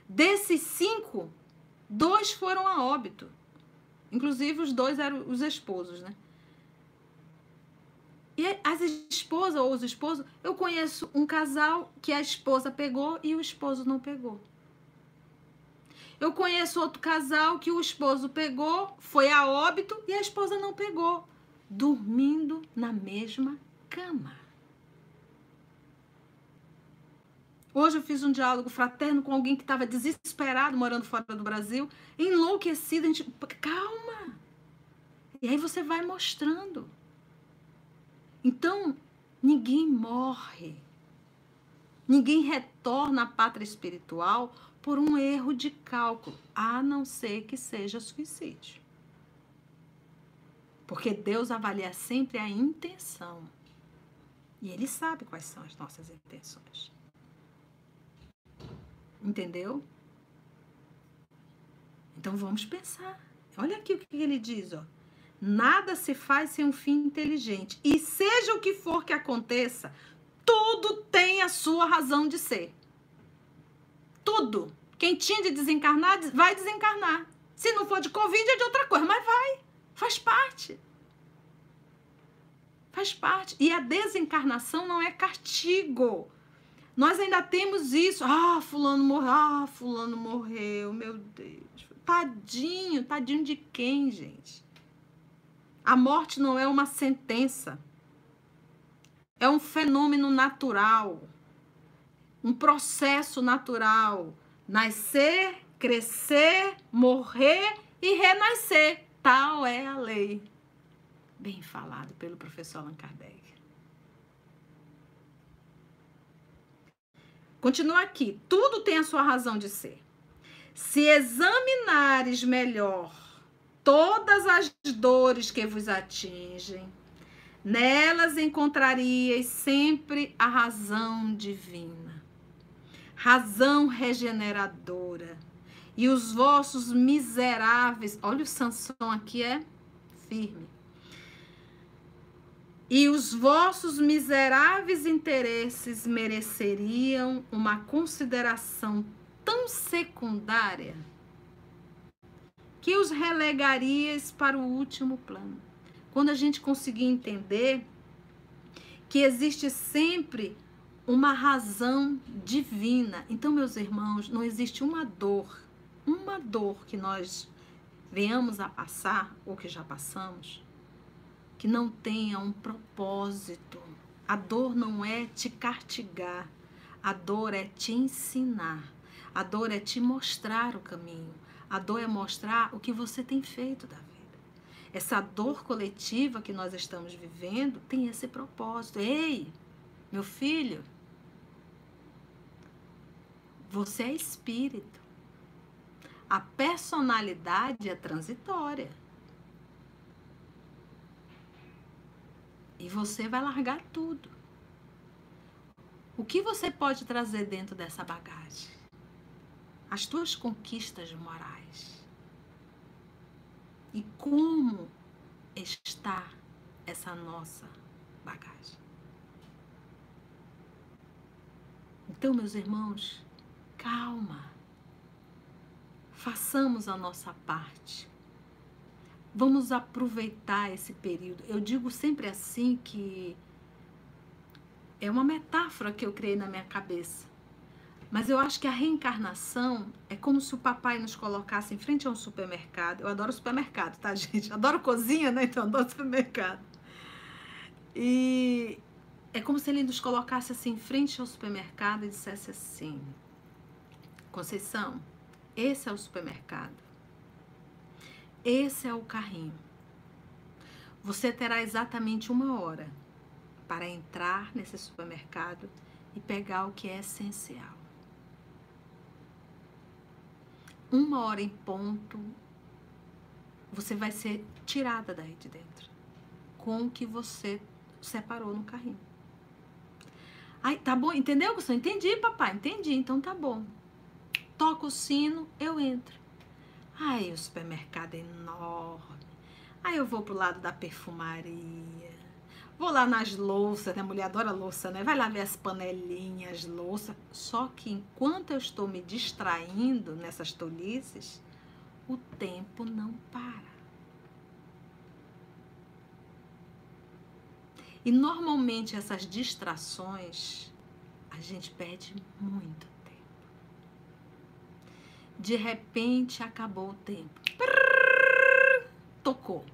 Desses cinco, dois foram a óbito. Inclusive, os dois eram os esposos, né? E as esposas ou os esposos, eu conheço um casal que a esposa pegou e o esposo não pegou. Eu conheço outro casal que o esposo pegou, foi a óbito e a esposa não pegou, dormindo na mesma cama. Hoje eu fiz um diálogo fraterno com alguém que estava desesperado morando fora do Brasil, enlouquecido. A gente, calma. E aí você vai mostrando. Então, ninguém morre. Ninguém retorna à pátria espiritual por um erro de cálculo, a não ser que seja suicídio. Porque Deus avalia sempre a intenção. E Ele sabe quais são as nossas intenções. Entendeu? Então vamos pensar. Olha aqui o que ele diz, ó. Nada se faz sem um fim inteligente. E seja o que for que aconteça, tudo tem a sua razão de ser. Tudo. Quem tinha de desencarnar, vai desencarnar. Se não for de Covid, é de outra coisa, mas vai. Faz parte. Faz parte. E a desencarnação não é castigo. Nós ainda temos isso. Ah, fulano morreu. Ah, fulano morreu. Meu Deus. Tadinho. Tadinho de quem, gente? A morte não é uma sentença. É um fenômeno natural. Um processo natural. Nascer, crescer, morrer e renascer. Tal é a lei. Bem falado pelo professor Allan Kardec. Continua aqui. Tudo tem a sua razão de ser. Se examinares melhor todas as dores que vos atingem, nelas encontrarias sempre a razão divina, razão regeneradora. E os vossos miseráveis, olha o Sansão aqui é firme e os vossos miseráveis interesses mereceriam uma consideração tão secundária que os relegarias para o último plano. Quando a gente conseguir entender que existe sempre uma razão divina. Então, meus irmãos, não existe uma dor, uma dor que nós venhamos a passar ou que já passamos que não tenha um propósito. A dor não é te castigar, a dor é te ensinar, a dor é te mostrar o caminho, a dor é mostrar o que você tem feito da vida. Essa dor coletiva que nós estamos vivendo tem esse propósito. Ei, meu filho, você é espírito. A personalidade é transitória. E você vai largar tudo. O que você pode trazer dentro dessa bagagem? As tuas conquistas morais. E como está essa nossa bagagem? Então, meus irmãos, calma. Façamos a nossa parte Vamos aproveitar esse período. Eu digo sempre assim que é uma metáfora que eu criei na minha cabeça. Mas eu acho que a reencarnação é como se o papai nos colocasse em frente a um supermercado. Eu adoro supermercado, tá, gente? Adoro cozinha, né? Então adoro supermercado. E é como se ele nos colocasse assim em frente ao supermercado e dissesse assim: Conceição, esse é o supermercado. Esse é o carrinho. Você terá exatamente uma hora para entrar nesse supermercado e pegar o que é essencial. Uma hora em ponto, você vai ser tirada daí de dentro com o que você separou no carrinho. Ai, tá bom, entendeu, Gustavo? Entendi, papai, entendi, então tá bom. Toca o sino, eu entro. Ai, o supermercado é enorme. Aí eu vou pro lado da perfumaria. Vou lá nas louças, né? A mulher adora louça, né? Vai lá ver as panelinhas, louça. Só que enquanto eu estou me distraindo nessas tolices, o tempo não para. E normalmente essas distrações a gente perde muito. De repente acabou o tempo. Tocou.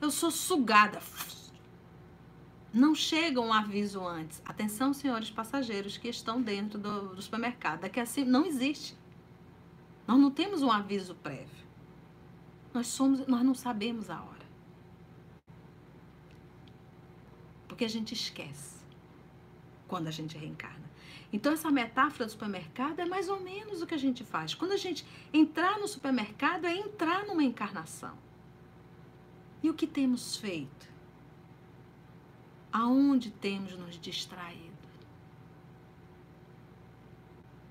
Eu sou sugada. Não chega um aviso antes. Atenção, senhores passageiros que estão dentro do, do supermercado. Daqui assim não existe. Nós não temos um aviso prévio. Nós somos, nós não sabemos a hora. Porque a gente esquece quando a gente reencarna. Então, essa metáfora do supermercado é mais ou menos o que a gente faz. Quando a gente entrar no supermercado, é entrar numa encarnação. E o que temos feito? Aonde temos nos distraído?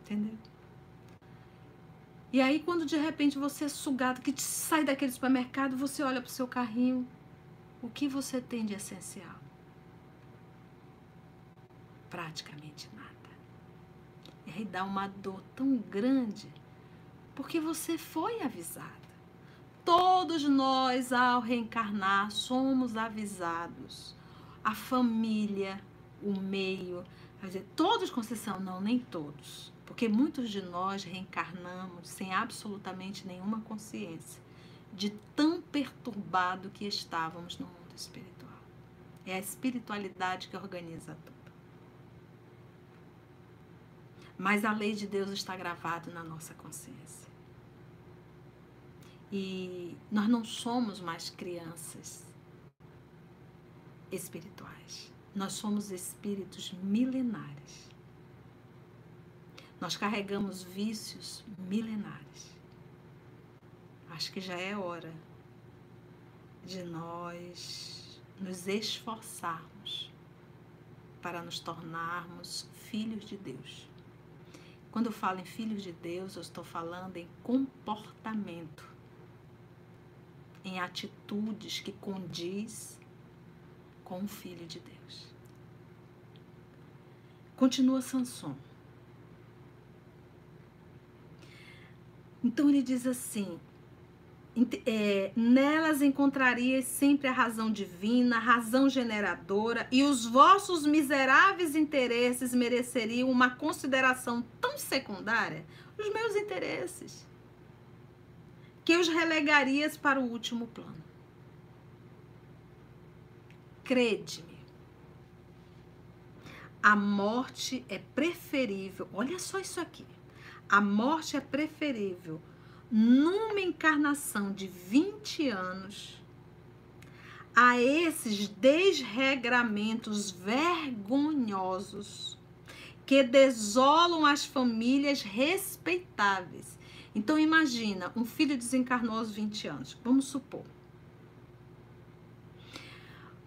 Entendeu? E aí, quando de repente você é sugado, que sai daquele supermercado, você olha para o seu carrinho, o que você tem de essencial? praticamente nada. E aí dá uma dor tão grande, porque você foi avisada. Todos nós, ao reencarnar, somos avisados. A família, o meio, dizer, todos, Conceição, não, nem todos. Porque muitos de nós reencarnamos sem absolutamente nenhuma consciência de tão perturbado que estávamos no mundo espiritual. É a espiritualidade que organiza tudo. Mas a lei de Deus está gravada na nossa consciência. E nós não somos mais crianças espirituais. Nós somos espíritos milenares. Nós carregamos vícios milenares. Acho que já é hora de nós nos esforçarmos para nos tornarmos filhos de Deus. Quando eu falo em filhos de Deus, eu estou falando em comportamento, em atitudes que condiz com o filho de Deus. Continua Sanson. Então ele diz assim: é, nelas encontrarias sempre a razão divina, a razão generadora, e os vossos miseráveis interesses mereceriam uma consideração tão secundária, os meus interesses, que os relegarias para o último plano. Crede-me, a morte é preferível, olha só isso aqui, a morte é preferível numa encarnação de 20 anos a esses desregramentos vergonhosos que desolam as famílias respeitáveis. Então imagina, um filho desencarnou aos 20 anos, vamos supor.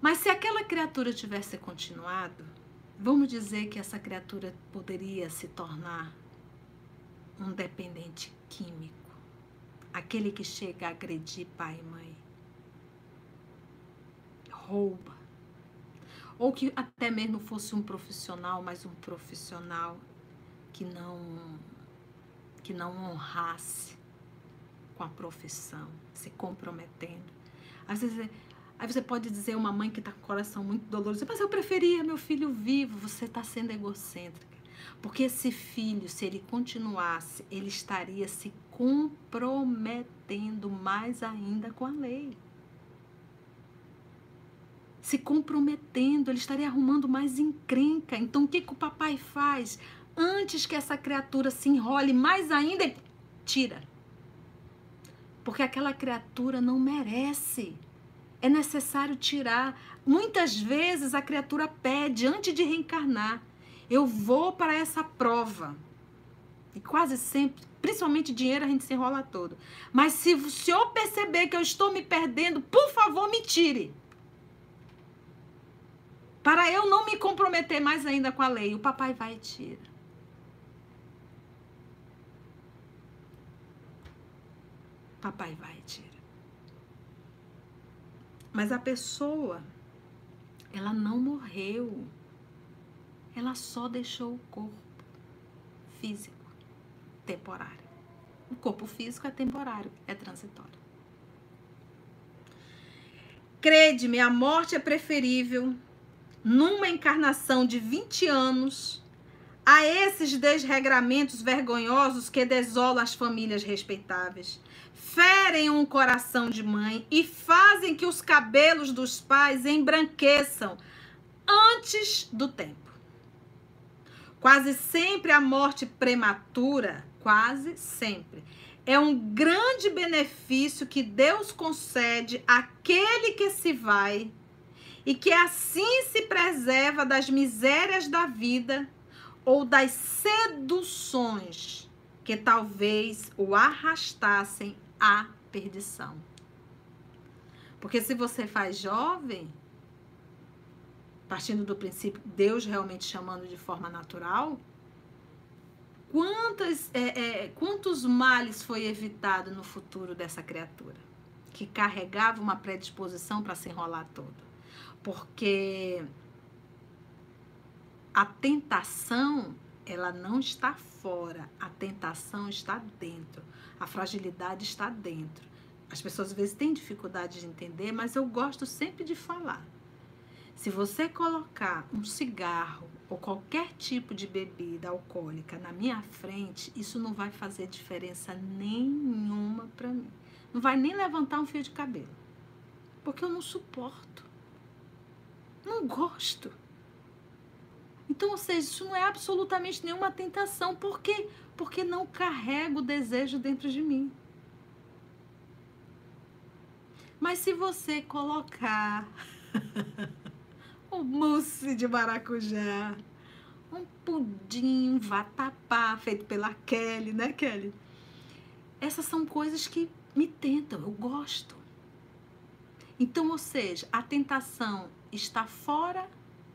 Mas se aquela criatura tivesse continuado, vamos dizer que essa criatura poderia se tornar um dependente químico aquele que chega a agredir pai e mãe, rouba, ou que até mesmo fosse um profissional, mas um profissional que não que não honrasse com a profissão, se comprometendo. Às vezes, aí você pode dizer uma mãe que está com o coração muito doloroso, mas eu preferia meu filho vivo. Você está sendo egocêntrica. Porque esse filho, se ele continuasse, ele estaria se comprometendo mais ainda com a lei. se comprometendo, ele estaria arrumando mais encrenca. Então o que, que o papai faz? Antes que essa criatura se enrole mais ainda, tira. Porque aquela criatura não merece. É necessário tirar. Muitas vezes a criatura pede, antes de reencarnar, eu vou para essa prova. E quase sempre, principalmente dinheiro, a gente se enrola todo. Mas se o senhor perceber que eu estou me perdendo, por favor, me tire para eu não me comprometer mais ainda com a lei. O papai vai e tira. Papai vai e tira. Mas a pessoa, ela não morreu. Ela só deixou o corpo físico temporário. O corpo físico é temporário, é transitório. Crede-me, a morte é preferível numa encarnação de 20 anos, a esses desregramentos vergonhosos que desolam as famílias respeitáveis, ferem um coração de mãe e fazem que os cabelos dos pais embranqueçam antes do tempo. Quase sempre a morte prematura, quase sempre, é um grande benefício que Deus concede àquele que se vai e que assim se preserva das misérias da vida ou das seduções que talvez o arrastassem à perdição. Porque se você faz jovem, partindo do princípio Deus realmente chamando de forma natural, quantas, é, é, quantos males foi evitado no futuro dessa criatura que carregava uma predisposição para se enrolar todo? porque a tentação ela não está fora, a tentação está dentro, a fragilidade está dentro. As pessoas às vezes têm dificuldade de entender, mas eu gosto sempre de falar. Se você colocar um cigarro ou qualquer tipo de bebida alcoólica na minha frente, isso não vai fazer diferença nenhuma para mim. Não vai nem levantar um fio de cabelo. Porque eu não suporto. Não gosto. Então, ou seja, isso não é absolutamente nenhuma tentação. Por quê? Porque não carrego o desejo dentro de mim. Mas se você colocar um mousse de maracujá, um pudim, um vatapá feito pela Kelly, né, Kelly? Essas são coisas que me tentam, eu gosto. Então, ou seja, a tentação está fora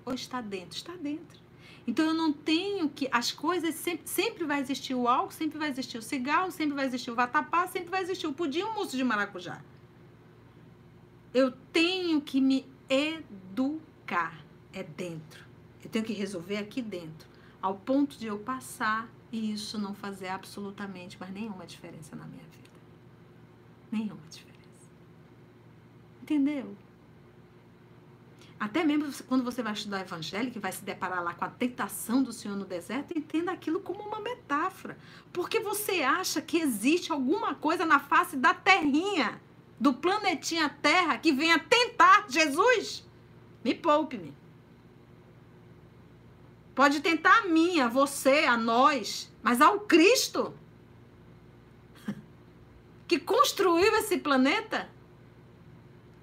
ou está dentro? Está dentro. Então eu não tenho que. As coisas sempre, sempre vai existir o álcool, sempre vai existir o cigarro, sempre vai existir o vatapá, sempre vai existir o pudim o mousse de maracujá. Eu tenho que me educar. É dentro. Eu tenho que resolver aqui dentro. Ao ponto de eu passar e isso não fazer absolutamente mais nenhuma diferença na minha vida. Nenhuma diferença. Entendeu? Até mesmo quando você vai estudar evangelho, que vai se deparar lá com a tentação do Senhor no deserto, entenda aquilo como uma metáfora. Porque você acha que existe alguma coisa na face da terrinha, do planetinha Terra, que venha tentar Jesus? Me poupe-me. Pode tentar a mim, a você, a nós, mas ao Cristo que construiu esse planeta,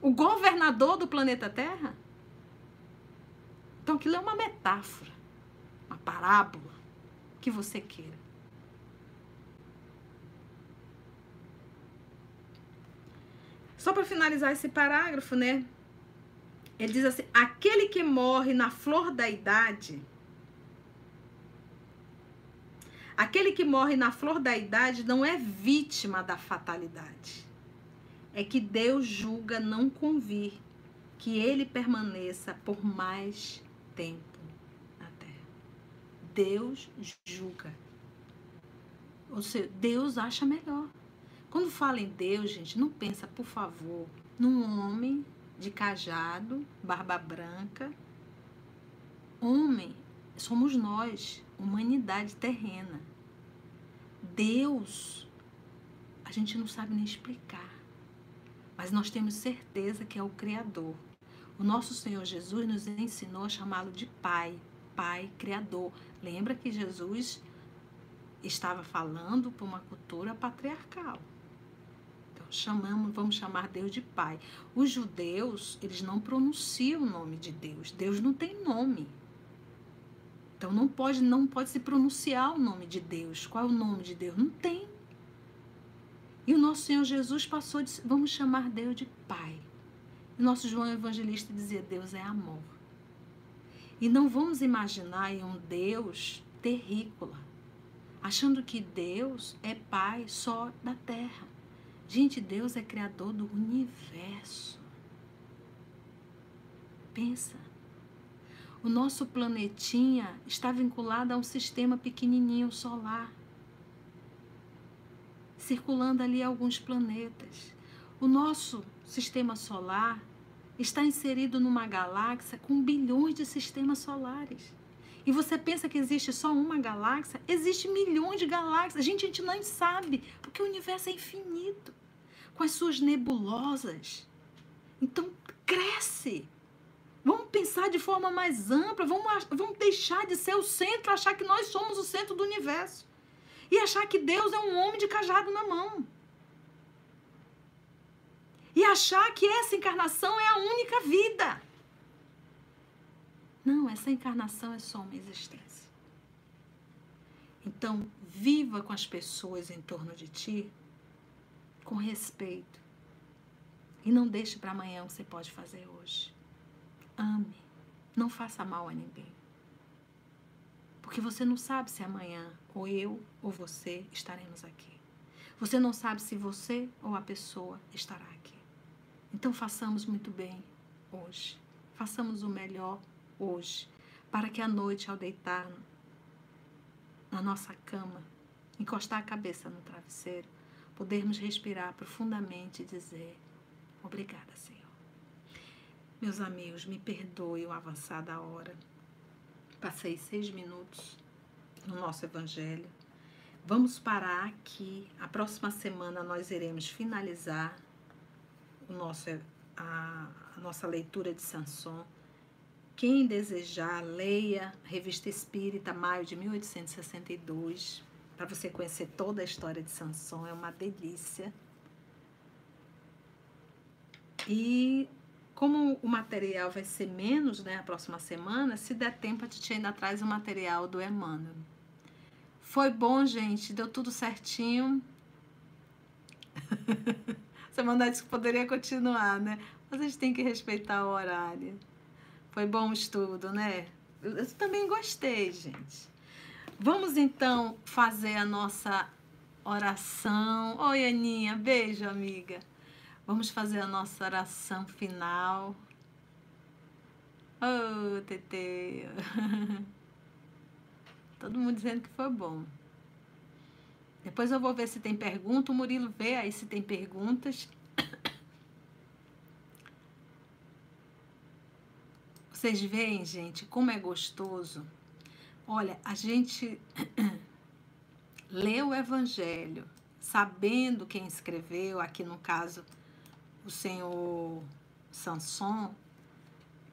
o governador do planeta Terra. Então aquilo é uma metáfora, uma parábola, que você queira. Só para finalizar esse parágrafo, né? Ele diz assim: aquele que morre na flor da idade, aquele que morre na flor da idade não é vítima da fatalidade. É que Deus julga não convir que ele permaneça por mais tempo na terra. Deus julga. Ou seja, Deus acha melhor. Quando fala em Deus, gente, não pensa, por favor, num homem de cajado, barba branca. Homem somos nós, humanidade terrena. Deus, a gente não sabe nem explicar, mas nós temos certeza que é o Criador O nosso Senhor Jesus nos ensinou a chamá-lo de Pai, Pai Criador. Lembra que Jesus estava falando para uma cultura patriarcal. Chamamos, vamos chamar Deus de Pai. Os judeus, eles não pronunciam o nome de Deus. Deus não tem nome. Então não pode, não pode se pronunciar o nome de Deus. Qual é o nome de Deus? Não tem. E o nosso Senhor Jesus passou de vamos chamar Deus de Pai. O nosso João Evangelista dizia: Deus é amor. E não vamos imaginar em um Deus terrícola, achando que Deus é Pai só da terra. Gente, Deus é criador do universo. Pensa. O nosso planetinha está vinculado a um sistema pequenininho solar, circulando ali alguns planetas. O nosso sistema solar está inserido numa galáxia com bilhões de sistemas solares. E você pensa que existe só uma galáxia? Existe milhões de galáxias. Gente, a gente não sabe, porque o universo é infinito, com as suas nebulosas. Então, cresce. Vamos pensar de forma mais ampla, vamos, vamos deixar de ser o centro, achar que nós somos o centro do universo. E achar que Deus é um homem de cajado na mão. E achar que essa encarnação é a única vida. Não, essa encarnação é só uma existência. Então, viva com as pessoas em torno de ti com respeito. E não deixe para amanhã o que você pode fazer hoje. Ame. Não faça mal a ninguém. Porque você não sabe se amanhã ou eu ou você estaremos aqui. Você não sabe se você ou a pessoa estará aqui. Então façamos muito bem hoje. Façamos o melhor hoje, para que à noite, ao deitar na nossa cama, encostar a cabeça no travesseiro, podermos respirar profundamente e dizer: Obrigada, Senhor. Meus amigos, me perdoe o avançar da hora. Passei seis minutos no nosso Evangelho. Vamos parar aqui. A próxima semana nós iremos finalizar o nosso, a, a nossa leitura de Sanson. Quem desejar, leia Revista Espírita, maio de 1862, para você conhecer toda a história de Sanson, é uma delícia. E como o material vai ser menos, né, a próxima semana, se der tempo, a gente ainda traz o material do Emmanuel. Foi bom, gente, deu tudo certinho. Semana que poderia continuar, né? Mas a gente tem que respeitar o horário. Foi bom o estudo, né? Eu também gostei, gente. Vamos então fazer a nossa oração. Oi, Aninha, beijo, amiga. Vamos fazer a nossa oração final. Oh, Tete. Todo mundo dizendo que foi bom. Depois eu vou ver se tem pergunta. O Murilo vê aí se tem perguntas. Vocês veem, gente, como é gostoso. Olha, a gente lê o Evangelho sabendo quem escreveu, aqui no caso o senhor Sanson,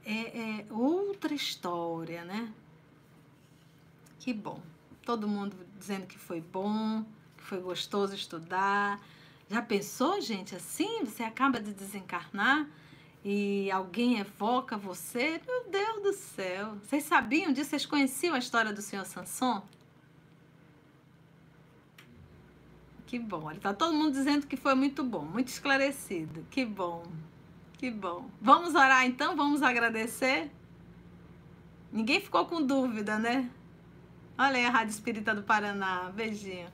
é, é outra história, né? Que bom. Todo mundo dizendo que foi bom, que foi gostoso estudar. Já pensou, gente, assim? Você acaba de desencarnar e alguém evoca você? Meu Deus do céu! Vocês sabiam disso? Vocês conheciam a história do senhor Sanson? Que bom. Ele tá todo mundo dizendo que foi muito bom, muito esclarecido. Que bom. Que bom. Vamos orar então? Vamos agradecer? Ninguém ficou com dúvida, né? Olha aí a Rádio Espírita do Paraná. Beijinho.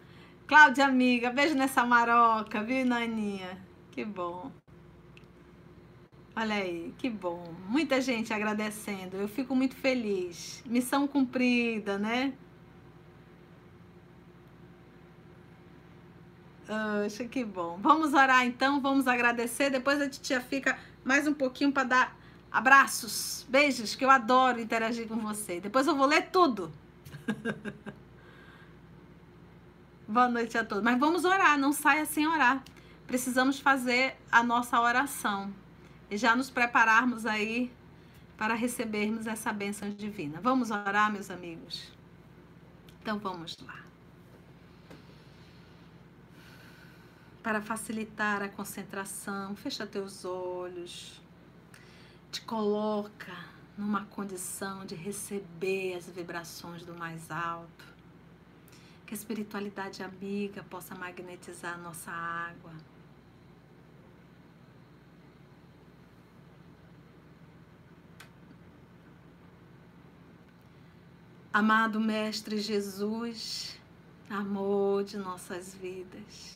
Cláudia, amiga, beijo nessa maroca, viu, Naninha? Que bom. Olha aí, que bom. Muita gente agradecendo. Eu fico muito feliz. Missão cumprida, né? Poxa, que bom. Vamos orar então, vamos agradecer. Depois a titia fica mais um pouquinho para dar abraços, beijos, que eu adoro interagir com você. Depois eu vou ler tudo. Boa noite a todos. Mas vamos orar, não saia sem orar. Precisamos fazer a nossa oração e já nos prepararmos aí para recebermos essa bênção divina. Vamos orar, meus amigos? Então vamos lá. Para facilitar a concentração, fecha teus olhos, te coloca numa condição de receber as vibrações do mais alto. Que a espiritualidade amiga possa magnetizar a nossa água Amado Mestre Jesus, amor de nossas vidas,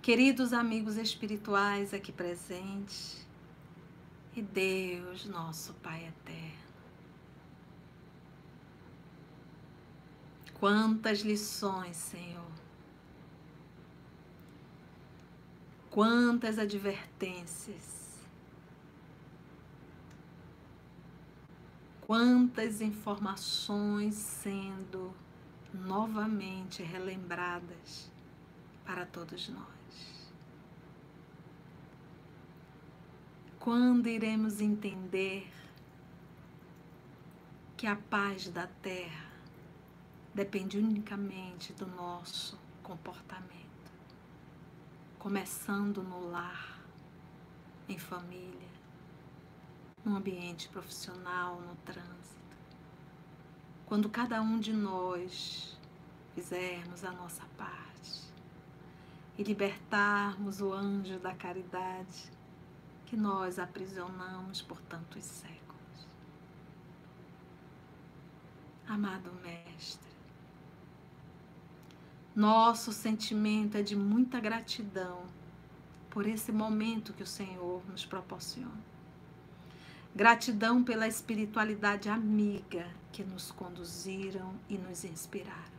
queridos amigos espirituais aqui presentes, e Deus, nosso Pai eterno. Quantas lições, Senhor. Quantas advertências Quantas informações sendo novamente relembradas para todos nós. Quando iremos entender que a paz da terra depende unicamente do nosso comportamento, começando no lar, em família, no ambiente profissional, no trânsito. Quando cada um de nós fizermos a nossa parte e libertarmos o anjo da caridade que nós aprisionamos por tantos séculos. Amado Mestre, nosso sentimento é de muita gratidão por esse momento que o Senhor nos proporciona. Gratidão pela espiritualidade amiga que nos conduziram e nos inspiraram.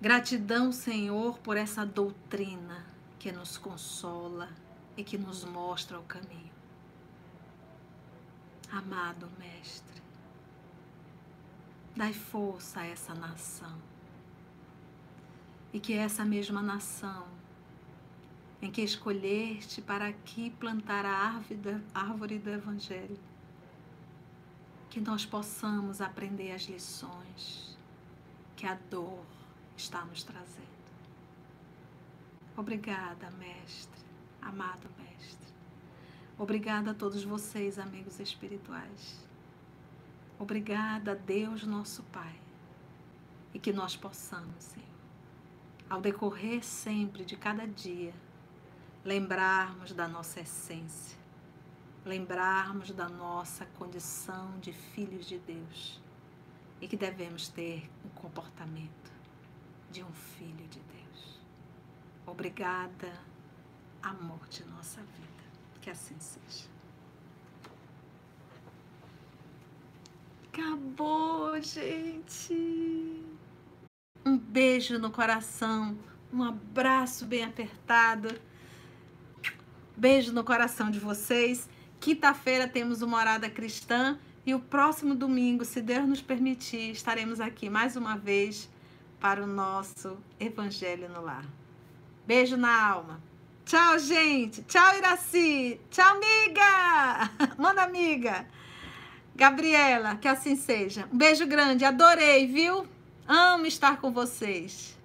Gratidão, Senhor, por essa doutrina que nos consola e que nos mostra o caminho. Amado Mestre, dai força a essa nação e que essa mesma nação em que escolheste para aqui plantar a árvore do Evangelho. Que nós possamos aprender as lições que a dor está nos trazendo. Obrigada, Mestre, amado Mestre. Obrigada a todos vocês, amigos espirituais. Obrigada, Deus, nosso Pai. E que nós possamos, Senhor, ao decorrer sempre de cada dia, lembrarmos da nossa essência, lembrarmos da nossa condição de filhos de Deus e que devemos ter o comportamento de um filho de Deus. Obrigada, amor de nossa vida. Que assim seja. Acabou, gente. Um beijo no coração, um abraço bem apertado Beijo no coração de vocês. Quinta-feira temos uma Morada Cristã e o próximo domingo, se Deus nos permitir, estaremos aqui mais uma vez para o nosso Evangelho no Lar. Beijo na alma. Tchau, gente. Tchau, Iraci. Tchau, amiga. Manda, amiga. Gabriela, que assim seja. Um beijo grande. Adorei, viu? Amo estar com vocês.